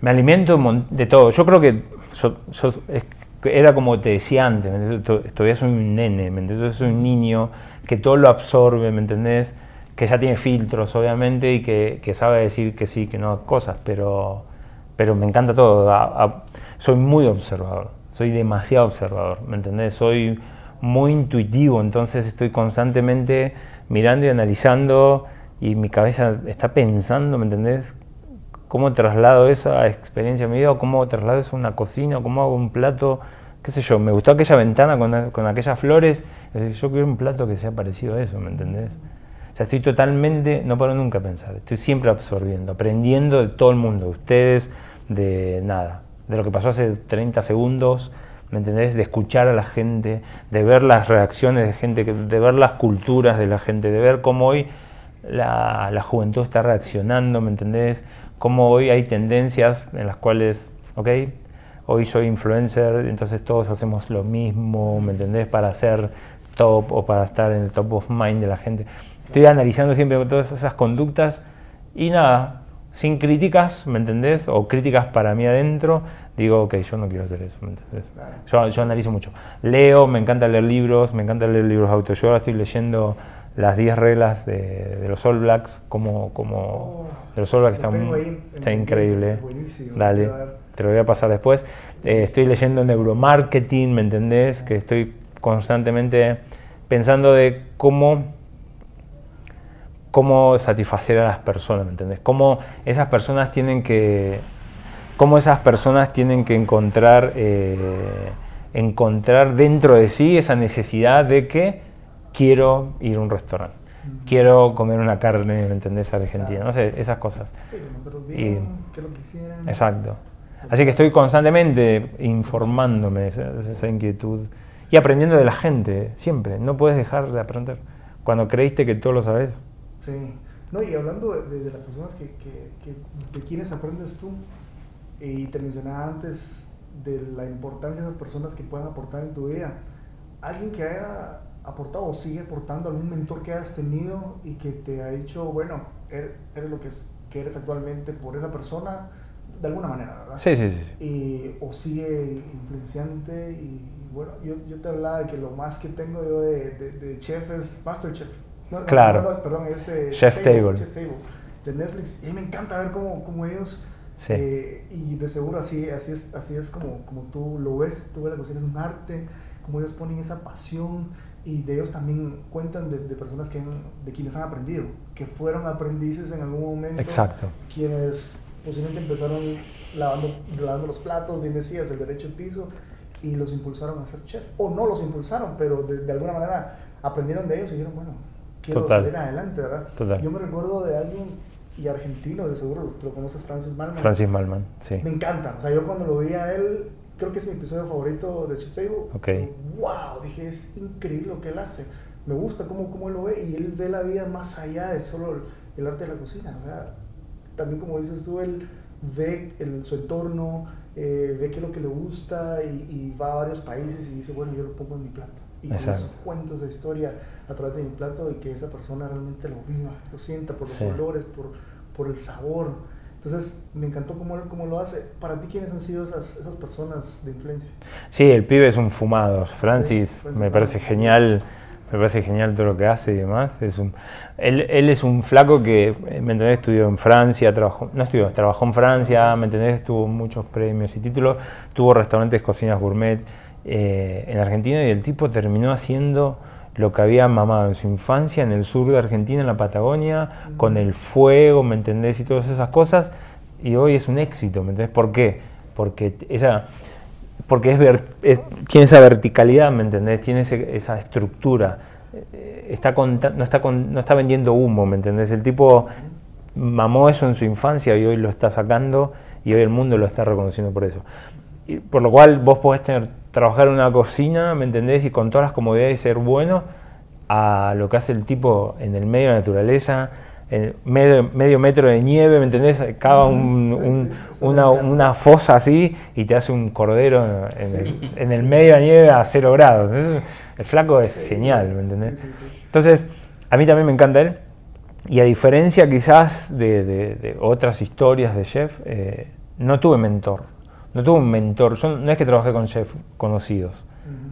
Me alimento de todo. Yo creo que era como te decía antes, todavía soy un nene, ¿me entiendes? Soy un niño que todo lo absorbe, ¿me entendés? Que ya tiene filtros, obviamente, y que, que sabe decir que sí, que no cosas, pero, pero me encanta todo. soy muy observador soy demasiado observador, ¿me entendés? Soy muy intuitivo, entonces estoy constantemente mirando y analizando y mi cabeza está pensando, ¿me entendés? ¿Cómo traslado esa experiencia a mi vida? ¿Cómo traslado eso a una cocina? ¿Cómo hago un plato? ¿Qué sé yo? Me gustó aquella ventana con, con aquellas flores. Yo quiero un plato que sea parecido a eso, ¿me entendés? O sea, estoy totalmente, no paro nunca a pensar, estoy siempre absorbiendo, aprendiendo de todo el mundo, de ustedes, de nada de lo que pasó hace 30 segundos, ¿me entendés? De escuchar a la gente, de ver las reacciones de gente, de ver las culturas de la gente, de ver cómo hoy la, la juventud está reaccionando, ¿me entendés? Cómo hoy hay tendencias en las cuales, ok, hoy soy influencer, entonces todos hacemos lo mismo, ¿me entendés? Para ser top o para estar en el top of mind de la gente. Estoy analizando siempre todas esas conductas y nada, sin críticas, ¿me entendés? O críticas para mí adentro, digo, ok, yo no quiero hacer eso, ¿me entendés? Yo, yo, analizo mucho. Leo, me encanta leer libros, me encanta leer libros de autoayuda, estoy leyendo las 10 reglas de, de, los All Blacks, como, como oh, de los All Blacks está, está increíble. Dale, te lo voy a pasar después. Eh, estoy leyendo neuromarketing, ¿me entendés? Que estoy constantemente pensando de cómo cómo satisfacer a las personas, ¿me entendés? Cómo esas personas tienen que, cómo esas personas tienen que encontrar, eh, encontrar dentro de sí esa necesidad de que quiero ir a un restaurante, quiero comer una carne, ¿me entendés? Argentina, no sé, esas cosas. Sí, bien, que lo quisieran. Exacto. Así que estoy constantemente informándome de esa inquietud y aprendiendo de la gente, siempre. No puedes dejar de aprender. Cuando creíste que todo lo sabes, Sí. No, y hablando de, las personas que, que, que, de quienes aprendes tú, y te mencionaba antes de la importancia de esas personas que puedan aportar en tu vida, alguien que haya aportado o sigue aportando, algún mentor que hayas tenido y que te ha dicho, bueno, er, eres, lo que, es, que eres actualmente por esa persona, de alguna manera, ¿verdad? Sí, sí, sí. Y, o sigue influenciante y, bueno, yo, yo, te hablaba de que lo más que tengo yo de, de, de chef es Masterchef claro. perdón, es eh, Chef Table, Chef Table de Netflix. Y me encanta ver cómo, cómo ellos, eh, y de seguro así, así es, así es como, como tú lo ves, tú ves la cocina es un arte, como ellos ponen esa pasión y de ellos también cuentan de, de personas que de quienes han aprendido, que fueron aprendices en algún momento. Exacto. Quienes posiblemente empezaron lavando, lavando los platos, bien decías, el derecho al piso, y los impulsaron a ser chef. O no los impulsaron, pero de, de alguna manera aprendieron de ellos y dijeron, bueno, quiero salir adelante, ¿verdad? Yo me recuerdo de alguien, y argentino, de seguro, lo conoces, Francis Malman. Francis Malman, sí. Me encanta, o sea, yo cuando lo vi a él, creo que es mi episodio favorito de Chip Table. Ok. Wow, dije, es increíble lo que él hace. Me gusta cómo, cómo él lo ve y él ve la vida más allá de solo el, arte de la cocina. También como dices tú, él ve el, su entorno, eh, ve qué es lo que le gusta y, y va a varios países y dice, bueno, yo lo pongo en mi plato y que eso cuentos de historia a través de mi plato y que esa persona realmente lo viva, lo sienta por los colores, por, por el sabor. Entonces, me encantó cómo, cómo, lo hace. Para ti, ¿quiénes han sido esas, esas personas de influencia? Sí, el pibe es un fumado. Francis, me parece genial. Me parece genial todo lo que hace y demás. Es un, él, él es un flaco que, ¿me entendés? Estudió en Francia, trabajó, no estudió, trabajó en Francia, ¿me entendés? Tuvo muchos premios y títulos, tuvo restaurantes, cocinas gourmet eh, en Argentina y el tipo terminó haciendo lo que había mamado en su infancia en el sur de Argentina, en la Patagonia, con el fuego, ¿me entendés? Y todas esas cosas, y hoy es un éxito, ¿me entendés? ¿Por qué? Porque esa porque es, tiene esa verticalidad, ¿me entendés? Tiene esa estructura. Eh, está no, está no está vendiendo humo, ¿me entendés? El tipo mamó eso en su infancia y hoy lo está sacando y hoy el mundo lo está reconociendo por eso. Y por lo cual vos podés tener, trabajar en una cocina, ¿me entendés? Y con todas las comodidades ser bueno a lo que hace el tipo en el medio de la naturaleza, medio, medio, metro de nieve, ¿me entendés? Cava una, fosa así y te hace un cordero en, el, medio de la nieve a cero grados. El flaco es genial, ¿me entendés? Entonces, a mí también me encanta él. Y a diferencia quizás de, otras historias de chef, eh, no tuve mentor. No tuve un mentor. Yo no es que trabajé con chefs conocidos,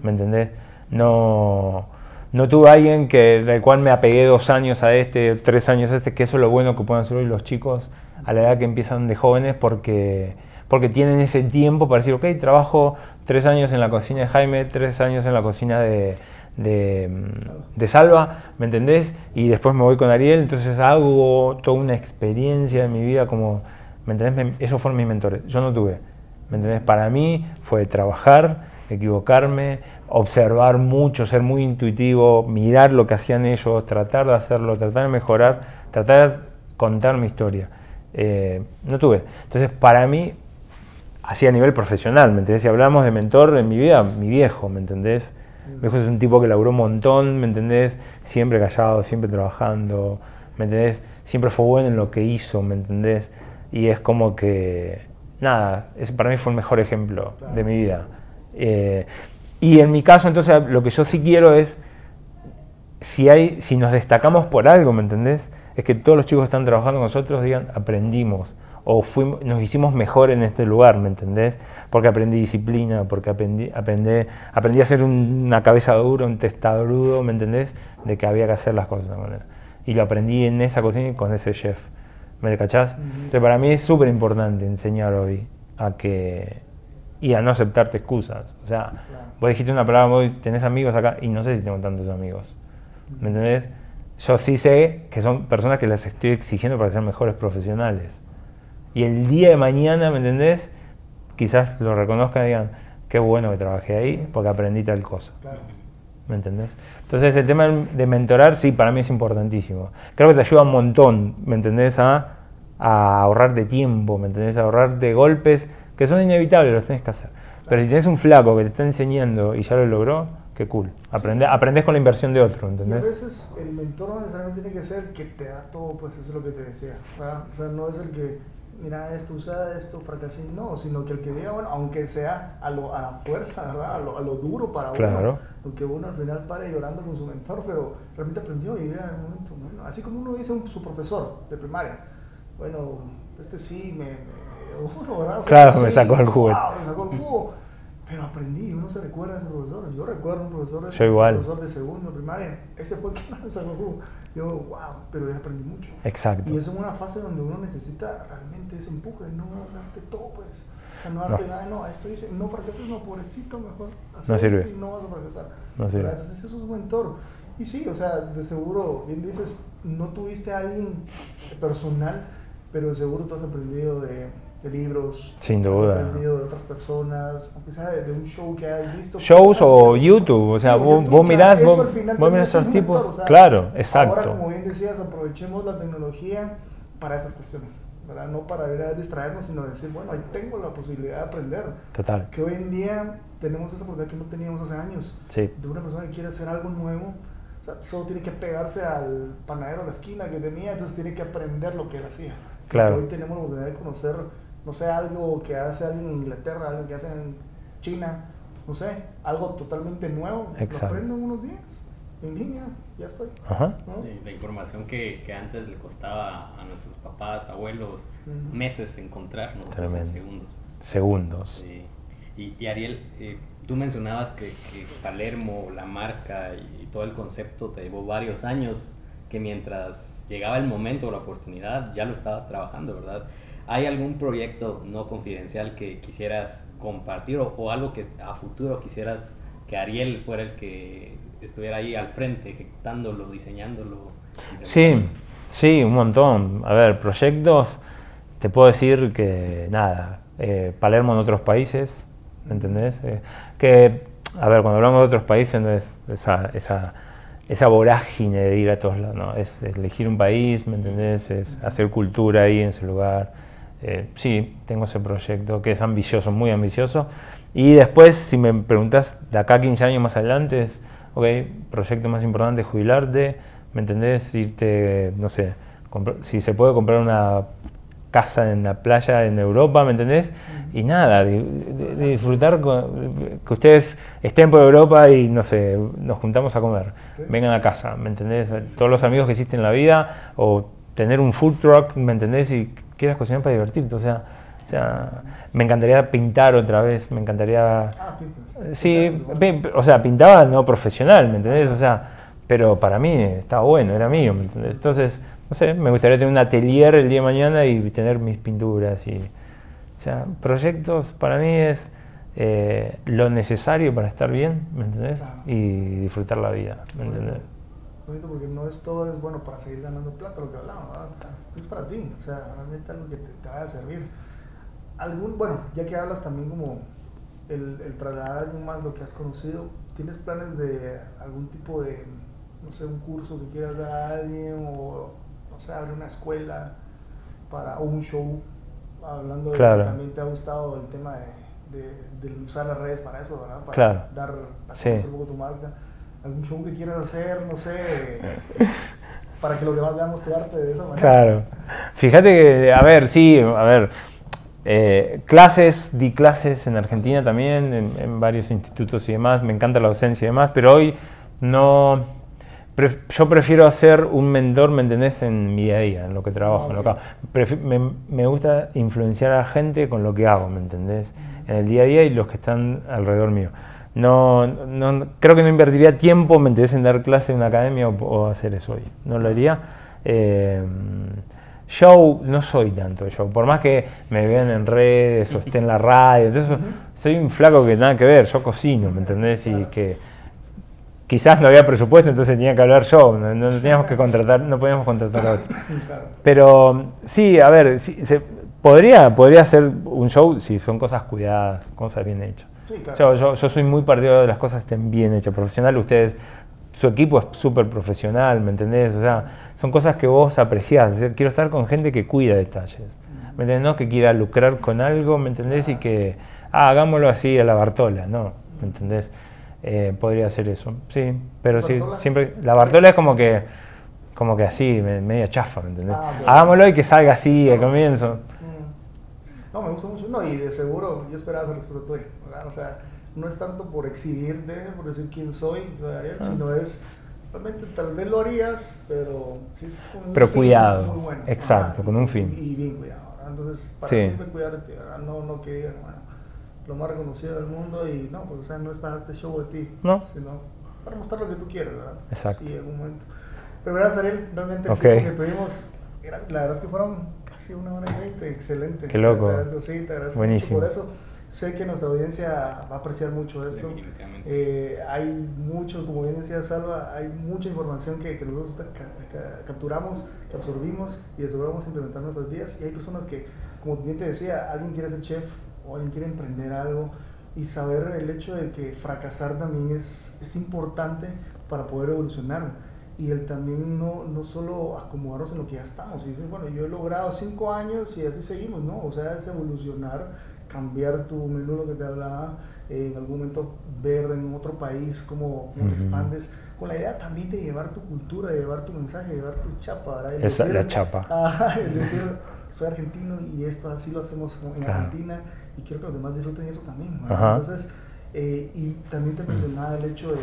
¿me entendés? No no tuve alguien que, del cual me apegué dos años a este, tres años a este, que eso es lo bueno que pueden hacer hoy los chicos a la edad que empiezan de jóvenes porque, porque tienen ese tiempo para decir, ok, trabajo tres años en la cocina de Jaime, tres años en la cocina de, de, Salva, ¿me entendés? Y después me voy con Ariel, entonces hago toda una experiencia de mi vida como, ¿me entendés? Esos fueron mis mentores, yo no tuve, ¿me entendés? Para mí fue trabajar, equivocarme, observar mucho, ser muy intuitivo, mirar lo que hacían ellos, tratar de hacerlo, tratar de mejorar, tratar de contar mi historia. Eh, no tuve. Entonces, para mí, así a nivel profesional, ¿me entendés? Si hablamos de mentor en mi vida, mi viejo, ¿me entendés? Mi viejo es un tipo que laburó un montón, ¿me entendés? Siempre callado, siempre trabajando, ¿me entendés? Siempre fue bueno en lo que hizo, ¿me entendés? Y es como que, nada, ese para mí fue el mejor ejemplo de mi vida. Eh, y en mi caso, entonces, lo que yo sí quiero es, si, hay, si nos destacamos por algo, ¿me entendés? Es que todos los chicos que están trabajando con nosotros digan, aprendimos, o fuimos, nos hicimos mejor en este lugar, ¿me entendés? Porque aprendí disciplina, porque aprendí, aprendí, aprendí a ser una cabeza dura, un testarudo, ¿me entendés? De que había que hacer las cosas de esa manera. Y lo aprendí en esa cocina y con ese chef. ¿Me cachás? Entonces, para mí es súper importante enseñar hoy a que y a no aceptarte excusas. O sea, vos dijiste una palabra, tenés amigos acá y no sé si tengo tantos amigos. ¿Me entendés? Yo sí sé que son personas que las estoy exigiendo para ser mejores profesionales. Y el día de mañana, ¿me entendés? Quizás lo reconozcan y digan, qué bueno que trabajé ahí porque aprendí tal cosa. ¿Me entendés? Entonces el tema de mentorar, sí, para mí es importantísimo. Creo que te ayuda un montón, ¿me entendés? A, a ahorrar de tiempo, ¿me entendés? A ahorrar de golpes que son inevitables, los tenés que hacer. Pero si tienes un flaco que te está enseñando y ya lo logró, qué cool. Aprende, Aprendes con la inversión de otro, ¿entendés? Y a veces el mentor no necesariamente tiene que ser el que te da todo, pues eso es lo que te decía. O sea, no es el que, mira esto, usa esto, fracasé, no, sino que el que diga, bueno, aunque sea a, lo, a la fuerza, ¿verdad? A lo, a lo duro para claro. uno. Aunque uno al final pare llorando con su mentor, pero realmente aprendió y llega el momento, bueno, así como uno dice a su profesor de primaria, bueno, este sí me claro, me sacó el jugo. me sacó el jugo. Pero aprendí, uno se recuerda a ese profesor. Yo recuerdo a un profesor, Yo igual. profesor de segundo, primaria. Ese fue el que <laughs> me sacó jugo. Yo, wow, pero ya aprendí mucho. Exacto. Y eso es una fase donde uno necesita realmente ese empuje, no darte todo, pues. O sea, no darte nada, no, esto dice, no fracases, no, pobrecito, mejor. No sirve. Y no vas a fracasar. No sirve. Entonces, eso es un mentor. Y sí, o sea, de seguro, bien dices, no tuviste a alguien personal, pero de seguro tú has aprendido de de libros, sin duda, de otras personas, aunque sea de, un show que hayas visto. Shows o YouTube, o sea, vos, vos, mirás, vos, vos mirás a esos tipos, claro, exacto. Ahora, como bien decías, aprovechemos la tecnología para esas cuestiones, ¿verdad? No para distraernos, sino decir, bueno, ahí tengo la posibilidad de aprender. Total. Que hoy en día tenemos esa oportunidad que no teníamos hace años. Sí. De una persona que quiere hacer algo nuevo, o sea, solo tiene que pegarse al panadero a la esquina que tenía, entonces tiene que aprender lo que él hacía. Claro. hoy tenemos la oportunidad de conocer no sé, algo que hace alguien en Inglaterra, algo que hace en China, no sé, algo totalmente nuevo. Exacto. Lo aprendo en unos días, en línea, ya estoy. Ajá. la información que, que, antes le costaba a nuestros papás, abuelos, meses encontrar, ¿no? En segundos. Segundos. Y, y, Ariel, eh, tú mencionabas que, que, Palermo, la marca y, todo el concepto te llevó varios años, que mientras llegaba el momento o la oportunidad ya lo estabas trabajando, ¿verdad? ¿Hay algún proyecto no confidencial que quisieras compartir o, algo que a futuro quisieras que Ariel fuera el que estuviera ahí al frente, ejecutándolo, diseñándolo? Sí, sí, un montón. A ver, proyectos te puedo decir que nada, eh, Palermo en otros países, ¿me entendés? Eh, que, a ver, cuando hablamos de otros países no es esa, esa, esa vorágine de ir a todos lados, no, es, elegir un país, ¿me entendés? Es hacer cultura ahí en ese lugar. Eh, sí, tengo ese proyecto que es ambicioso, muy ambicioso. Y después, si me preguntas de acá 15 años más adelante, es, ok, proyecto más importante, jubilarte, ¿me entendés? Irte, no sé, si se puede comprar una casa en la playa en Europa, ¿me entendés? Y nada, de, disfrutar que ustedes estén por Europa y no sé, nos juntamos a comer, vengan a casa, ¿me entendés? Todos los amigos que existen en la vida, o tener un food truck, ¿me entendés? Y quieras cocinar para divertirte, o sea, o sea, me encantaría pintar otra vez, me encantaría... Ah, sí, o sea, pintaba no profesional, ¿me entendés? O sea, pero para mí estaba bueno, era mío, ¿me entendés? Entonces, no sé, me gustaría tener un atelier el día de mañana y tener mis pinturas. Y, o sea, proyectos para mí es eh, lo necesario para estar bien, ¿me entendés? Y disfrutar la vida, ¿me entendés? Porque no es todo es bueno para seguir ganando plata, lo que hablamos, es para ti, o sea, realmente algo que te, te vaya a servir. Algún, bueno, ya que hablas también como el, el trasladar a alguien más lo que has conocido, ¿tienes planes de algún tipo de, no sé, un curso que quieras dar a alguien o o sea, abre una escuela para un show, hablando de que también te ha gustado el tema de, de, usar las redes para eso, ¿verdad? Para dar conocer un poco tu marca. ¿Algún show que quieras hacer, no sé, para que los demás veamos tu arte de esa manera? Claro. Fíjate que, a ver, sí, a ver, eh, clases, di clases en Argentina también, en, en varios institutos y demás, me encanta la docencia y demás, pero hoy no yo prefiero ser un mentor, ¿me entendés? En mi día a día, en lo que trabajo, en lo que hago. Me, me, gusta influenciar a la gente con lo que hago, ¿me entendés? En el día a día y los que están alrededor mío. No, no creo que no invertiría tiempo, ¿me entendés? En dar clase en una academia o, hacer eso hoy. No lo haría. Eh, show, no soy tanto show. Por más que me vean en redes o esté en la radio, entonces, soy un flaco que nada que ver. Yo cocino, ¿me entendés? Y que quizás no había presupuesto, entonces tenía que hablar yo, no, teníamos que contratar, no podíamos contratar a otro. Pero sí, a ver, se, podría, podría ser un show si son cosas cuidadas, cosas bien hechas. Yo, yo, soy muy partidario de las cosas estén bien hechas, profesional, ustedes, su equipo es súper profesional, ¿me entendés? O sea, son cosas que vos apreciás, quiero estar con gente que cuida detalles, ¿me entendés? No que quiera lucrar con algo, ¿me entendés? Y que, ah, hagámoslo así a la Bartola, no, ¿me entendés? Eh, podría ser eso, sí, pero sí, siempre, la Bartola es como que, como que así, media chafa, ¿me entendés? Ah, Hagámoslo y que salga así al comienzo. No, me gusta mucho, no, y de seguro yo esperaba esa respuesta tuya, ¿verdad? O sea, no es tanto por exhibirte, por decir quién soy, ah. sino es, realmente tal vez lo harías, pero sí es con un Pero cuidado, exacto, con un fin. Y bien cuidado, Entonces, para sí. siempre cuidarte, No, no que digan, lo más reconocido del mundo y no, pues o sea, no es para darte show de ti, no. sino para mostrar lo que tú quieres, ¿verdad? Exacto. Sí, en algún momento. Pero verdad, Ariel, realmente okay. que tuvimos, la verdad es que fueron casi una hora y veinte, excelente. Qué loco. Te agradezco, sí, te agradezco Buenísimo. por eso. Sé que nuestra audiencia va a apreciar mucho esto. Eh, hay mucho, como bien decía Salva, hay mucha información que, que nosotros capturamos, que absorbimos y de seguro vamos a implementar en nuestras vidas. Y hay personas que, como bien te decía, alguien quiere ser chef, o alguien quiere emprender algo y saber el hecho de que fracasar también es, es importante para poder evolucionar y el también no, no solo acomodarnos en lo que ya estamos. Y dices, bueno, yo he logrado cinco años y así seguimos, ¿no? O sea, es evolucionar, cambiar tu menú, lo que te hablaba, en algún momento ver en otro país cómo, te expandes, con la idea también de llevar tu cultura, de llevar tu mensaje, de llevar tu chapa, ¿verdad? Esa es la chapa. <laughs> es decir, soy argentino y esto así lo hacemos en Argentina y quiero que los demás disfruten eso también. Entonces, eh, y también te mencionaba el hecho de,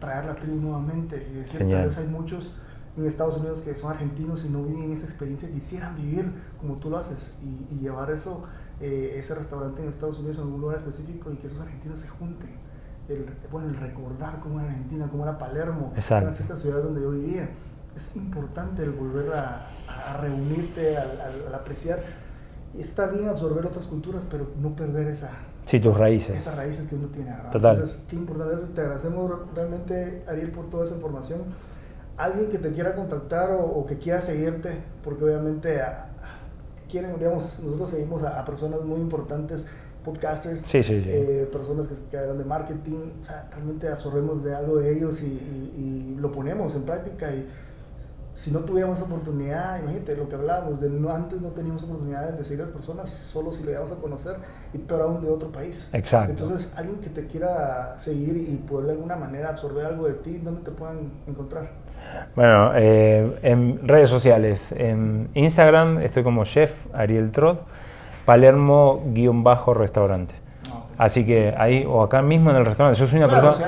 traer la tribu nuevamente y decir, tal vez hay muchos en Estados Unidos que son argentinos y no viven esa experiencia, quisieran vivir como tú lo haces y, llevar eso, eh, ese restaurante en Estados Unidos en algún lugar específico y que esos argentinos se junten. El, bueno, el recordar cómo era Argentina, cómo era Palermo, Exacto. esta ciudad donde yo vivía. Es importante el volver a, a reunirte, al apreciar está bien absorber otras culturas, pero no perder esa... Sí, tus raíces. Esas raíces que uno tiene. Total. Entonces, qué importante eso. Te agradecemos realmente, Ariel, por toda esa información. Alguien que te quiera contactar o, que quiera seguirte, porque obviamente quieren, digamos, nosotros seguimos a, personas muy importantes, podcasters, sí, sí, sí. Eh, personas que, que hablan de marketing, o sea, realmente absorbemos de algo de ellos y, y, y lo ponemos en práctica y si no tuviéramos oportunidad, imagínate lo que hablábamos, de no, antes no teníamos oportunidad de seguir a las personas, solo si le íbamos a conocer, y peor aún de otro país. Exacto. Entonces, alguien que te quiera seguir y poder de alguna manera absorber algo de ti, ¿dónde te puedan encontrar? Bueno, eh, en redes sociales, en Instagram estoy como chef Ariel Trot, Palermo-restaurante. Ah, Así que ahí, o acá mismo en el restaurante, yo soy una persona...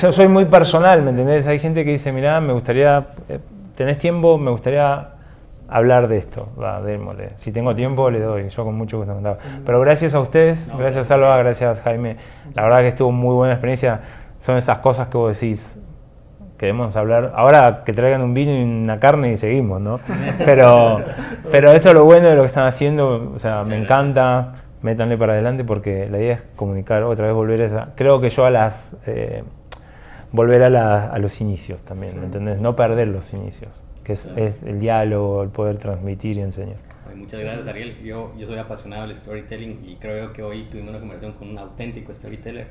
yo soy muy personal, ¿me entendés? Hay gente que dice, mira, me gustaría eh, ¿tenés tiempo? Me gustaría hablar de esto. Va, démosle. Si tengo tiempo, le doy. Yo con mucho gusto. Pero gracias a ustedes, gracias Salva, gracias Jaime. La verdad que estuvo muy buena experiencia. Son esas cosas que vos decís, queremos hablar. Ahora que traigan un vino y una carne y seguimos, ¿no? <laughs> Pero, pero eso es lo bueno de lo que están haciendo. O sea, me encanta. Métanle para adelante porque la idea es comunicar, otra vez volver a esa. Creo que yo a las. Eh, volver a, a los inicios también, ¿me entendés? No perder los inicios, que es, es, el diálogo, el poder transmitir y enseñar. Muchas gracias Ariel, yo, yo soy apasionado del storytelling y creo que hoy tuvimos una conversación con un auténtico storyteller.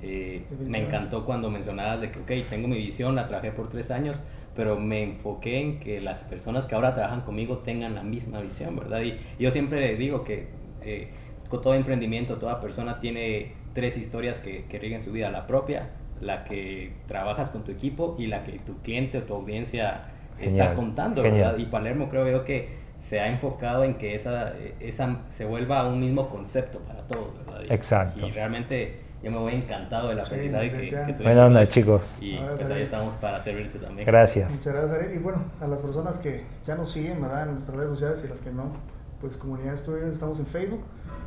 Eh, me encantó cuando mencionabas de que, ok, tengo mi visión, la trabajé por tres años, pero me enfoqué en que las personas que ahora trabajan conmigo tengan la misma visión, ¿verdad? Y yo siempre digo que eh, con todo emprendimiento, toda persona tiene tres historias que, que rigen su vida, la propia, la que trabajas con tu equipo y la que tu cliente o tu audiencia está contando, ¿verdad? Y Palermo creo yo que se ha enfocado en que esa, esa se vuelva un mismo concepto para todos, ¿verdad? Exacto. Y realmente yo me voy encantado del aprendizaje que, que Buena onda, chicos. Y pues ahí estamos para servirte también. Gracias. Muchas gracias, Ariel. Y bueno, a las personas que ya nos siguen, ¿verdad? En nuestras redes sociales y las que no, pues Comunidad Estudios estamos en Facebook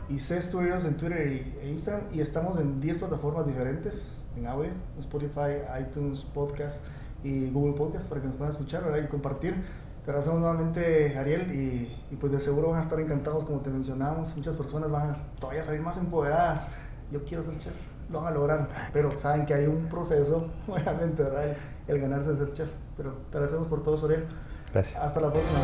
y C Studios en Twitter e Instagram y estamos en 10 plataformas diferentes en audio, Spotify, iTunes, Podcast y Google Podcast para que nos puedan escuchar y compartir. Te agradecemos nuevamente, Ariel, y, pues de seguro van a estar encantados, como te mencionamos. Muchas personas van a todavía salir más empoderadas. Yo quiero ser chef, lo van a lograr, pero saben que hay un proceso, <laughs> obviamente, ¿verdad? El, ganarse de ser chef. Pero te agradecemos por todo, Ariel. Gracias. Hasta la próxima.